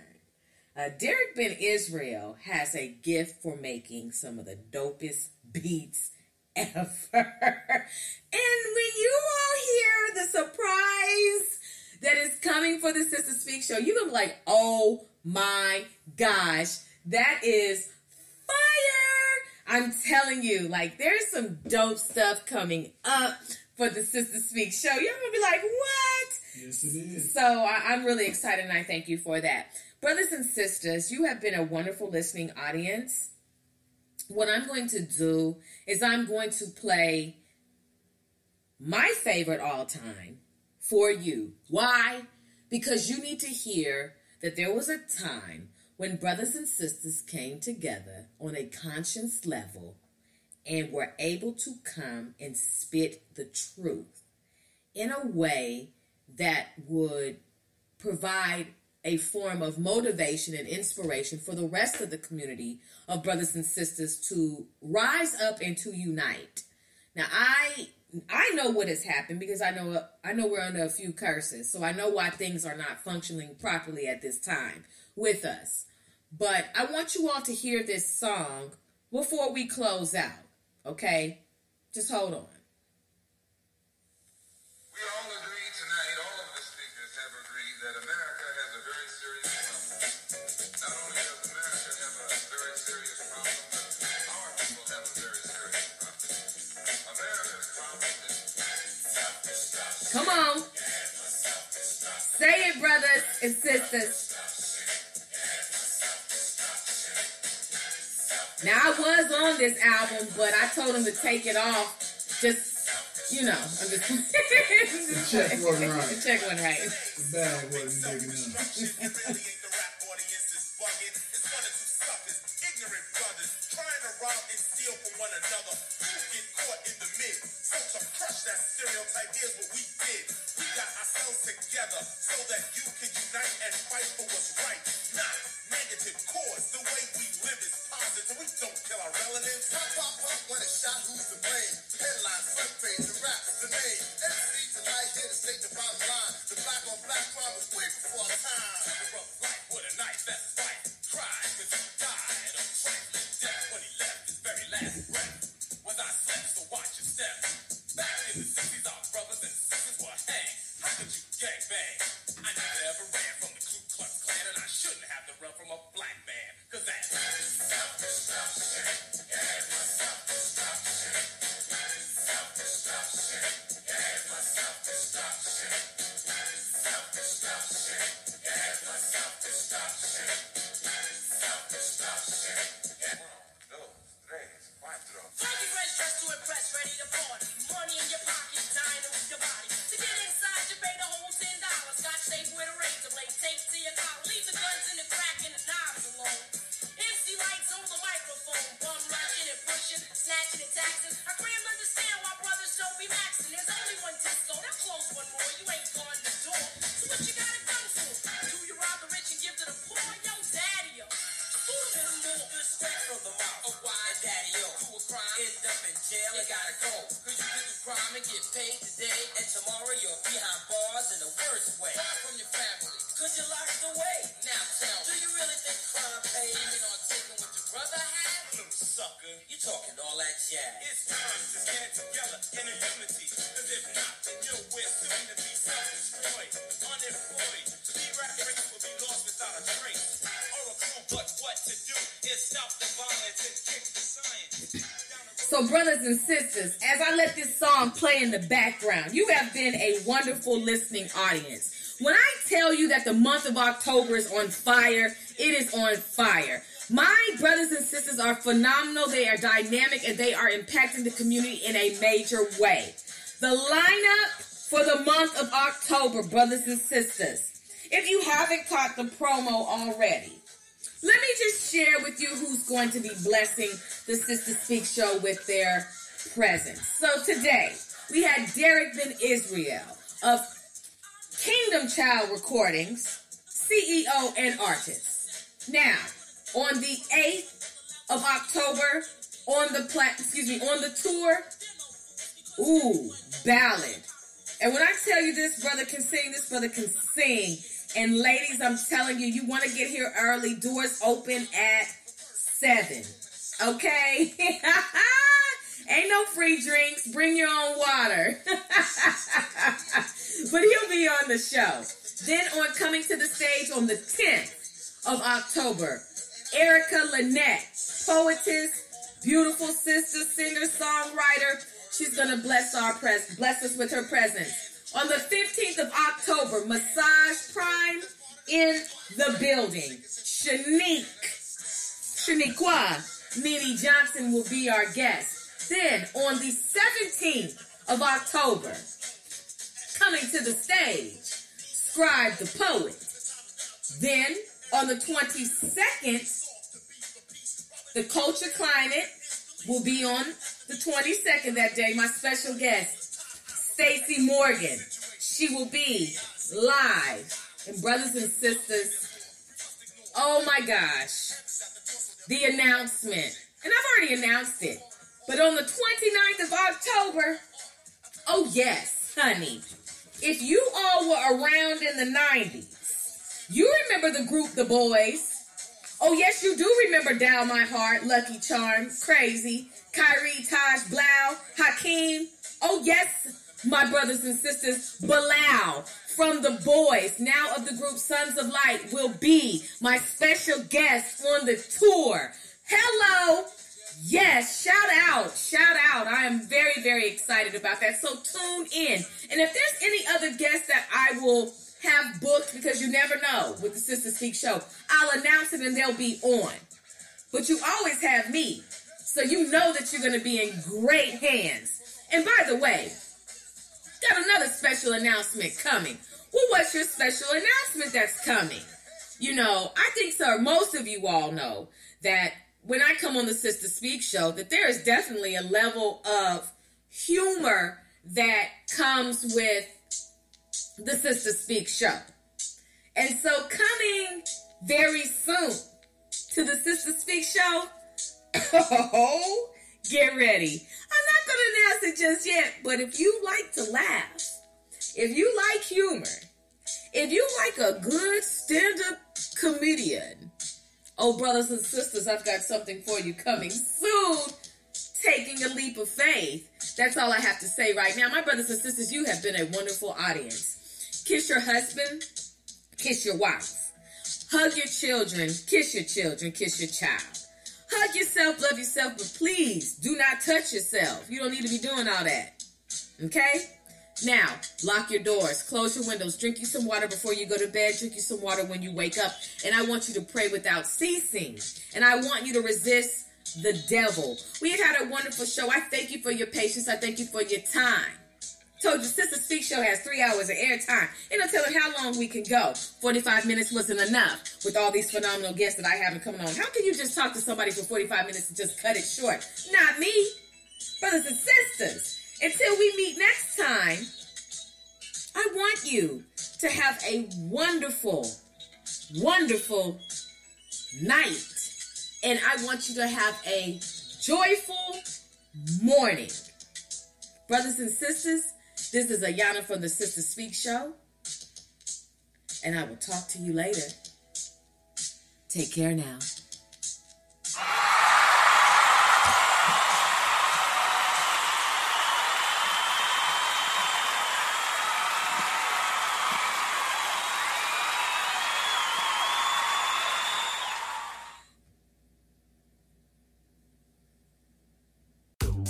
Uh, Derek Ben Israel has a gift for making some of the dopest beats ever. and when you all hear the surprise that is coming for the Sister Speak show, you're gonna be like, oh my gosh, that is fire! I'm telling you, like, there's some dope stuff coming up for the Sister Speak show. You're gonna be like, what? yes, it is. So I, I'm really excited and I thank you for that. Brothers and sisters, you have been a wonderful listening audience. What I'm going to do is I'm going to play my favorite all time for you. Why? Because you need to hear that there was a time when brothers and sisters came together on a conscience level and were able to come and spit the truth in a way that would provide a form of motivation and inspiration for the rest of the community of brothers and sisters to rise up and to unite. Now I I know what has happened because I know I know we're under a few curses, so I know why things are not functioning properly at this time with us. But I want you all to hear this song before we close out. Okay? Just hold on. Brothers and sisters. Now, I was on this album, but I told him to take it off. Just, you know, I'm just. The check wasn't right. The check wasn't right. The bag wasn't big enough. listening audience. When I tell you that the month of October is on fire, it is on fire. My brothers and sisters are phenomenal, they are dynamic, and they are impacting the community in a major way. The lineup for the month of October, brothers and sisters, if you haven't caught the promo already, let me just share with you who's going to be blessing the Sister Speak show with their presence. So today, we had Derek Ben Israel of Kingdom Child Recordings, CEO and artist. Now, on the 8th of October, on the plat excuse me, on the tour, ooh, ballad. And when I tell you this brother can sing, this brother can sing. And ladies, I'm telling you, you want to get here early. Doors open at 7. Okay? Ain't no free drinks. Bring your own water. but he'll be on the show. Then on coming to the stage on the 10th of October, Erica Lynette, poetess, beautiful sister, singer, songwriter. She's gonna bless our pres bless us with her presence. On the 15th of October, Massage Prime in the building. Shanique, Shaniqua, Nene Johnson will be our guest. Then on the 17th of October, coming to the stage, Scribe the Poet. Then on the 22nd, the Culture Climate will be on the 22nd that day. My special guest, Stacy Morgan. She will be live. And brothers and sisters, oh my gosh, the announcement. And I've already announced it. But on the 29th of October, oh yes, honey, if you all were around in the 90s, you remember the group The Boys. Oh, yes, you do remember Dial My Heart, Lucky Charm, Crazy, Khiry, Taj, Bilal, Hakeem. Oh, yes, my brothers and sisters, Bilal from The Boys, now of the group Suns of Light, will be my special guest on the tour. Hello. Yes, shout out, shout out. I am very, very excited about that. So tune in. And if there's any other guests that I will have booked, because you never know with the Sister Speak show, I'll announce it and they'll be on. But you always have me. So you know that you're going to be in great hands. And by the way, got another special announcement coming. Well, what's your special announcement that's coming? You know, I think sir, Most of you all know that when I come on the Sister Speak show, that there is definitely a level of humor that comes with the Sister Speak show. And so, coming very soon to the Sister Speak show, oh, get ready. I'm not going to announce it just yet, but if you like to laugh, if you like humor, if you like a good stand up comedian, oh, brothers and sisters, I've got something for you coming soon. Taking a leap of faith. That's all I have to say right now. My brothers and sisters, you have been a wonderful audience. Kiss your husband, kiss your wife. Hug your children, kiss your children, kiss your child. Hug yourself, love yourself, but please do not touch yourself. You don't need to be doing all that. Okay? Now, lock your doors, close your windows, drink you some water before you go to bed, drink you some water when you wake up, and I want you to pray without ceasing. And I want you to resist the devil. We have had a wonderful show. I thank you for your patience. I thank you for your time. Told you, Sister Speak Show has three hours of airtime. And I'm telling how long we can go. 45 minutes wasn't enough with all these phenomenal guests that I have coming on. How can you just talk to somebody for 45 minutes and just cut it short? Not me. Brothers and sisters, until we meet next time, I want you to have a wonderful, wonderful night. And I want you to have a joyful morning. Brothers and sisters, this is Ayana from the Sister Speak Show. And I will talk to you later. Take care now.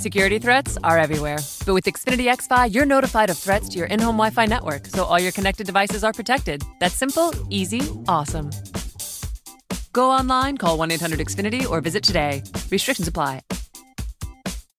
Security threats are everywhere. But with Xfinity XFi, you're notified of threats to your in home Wi Fi network, so all your connected devices are protected. That's simple, easy, awesome. Go online, call 1 800 Xfinity, or visit today. Restrictions apply.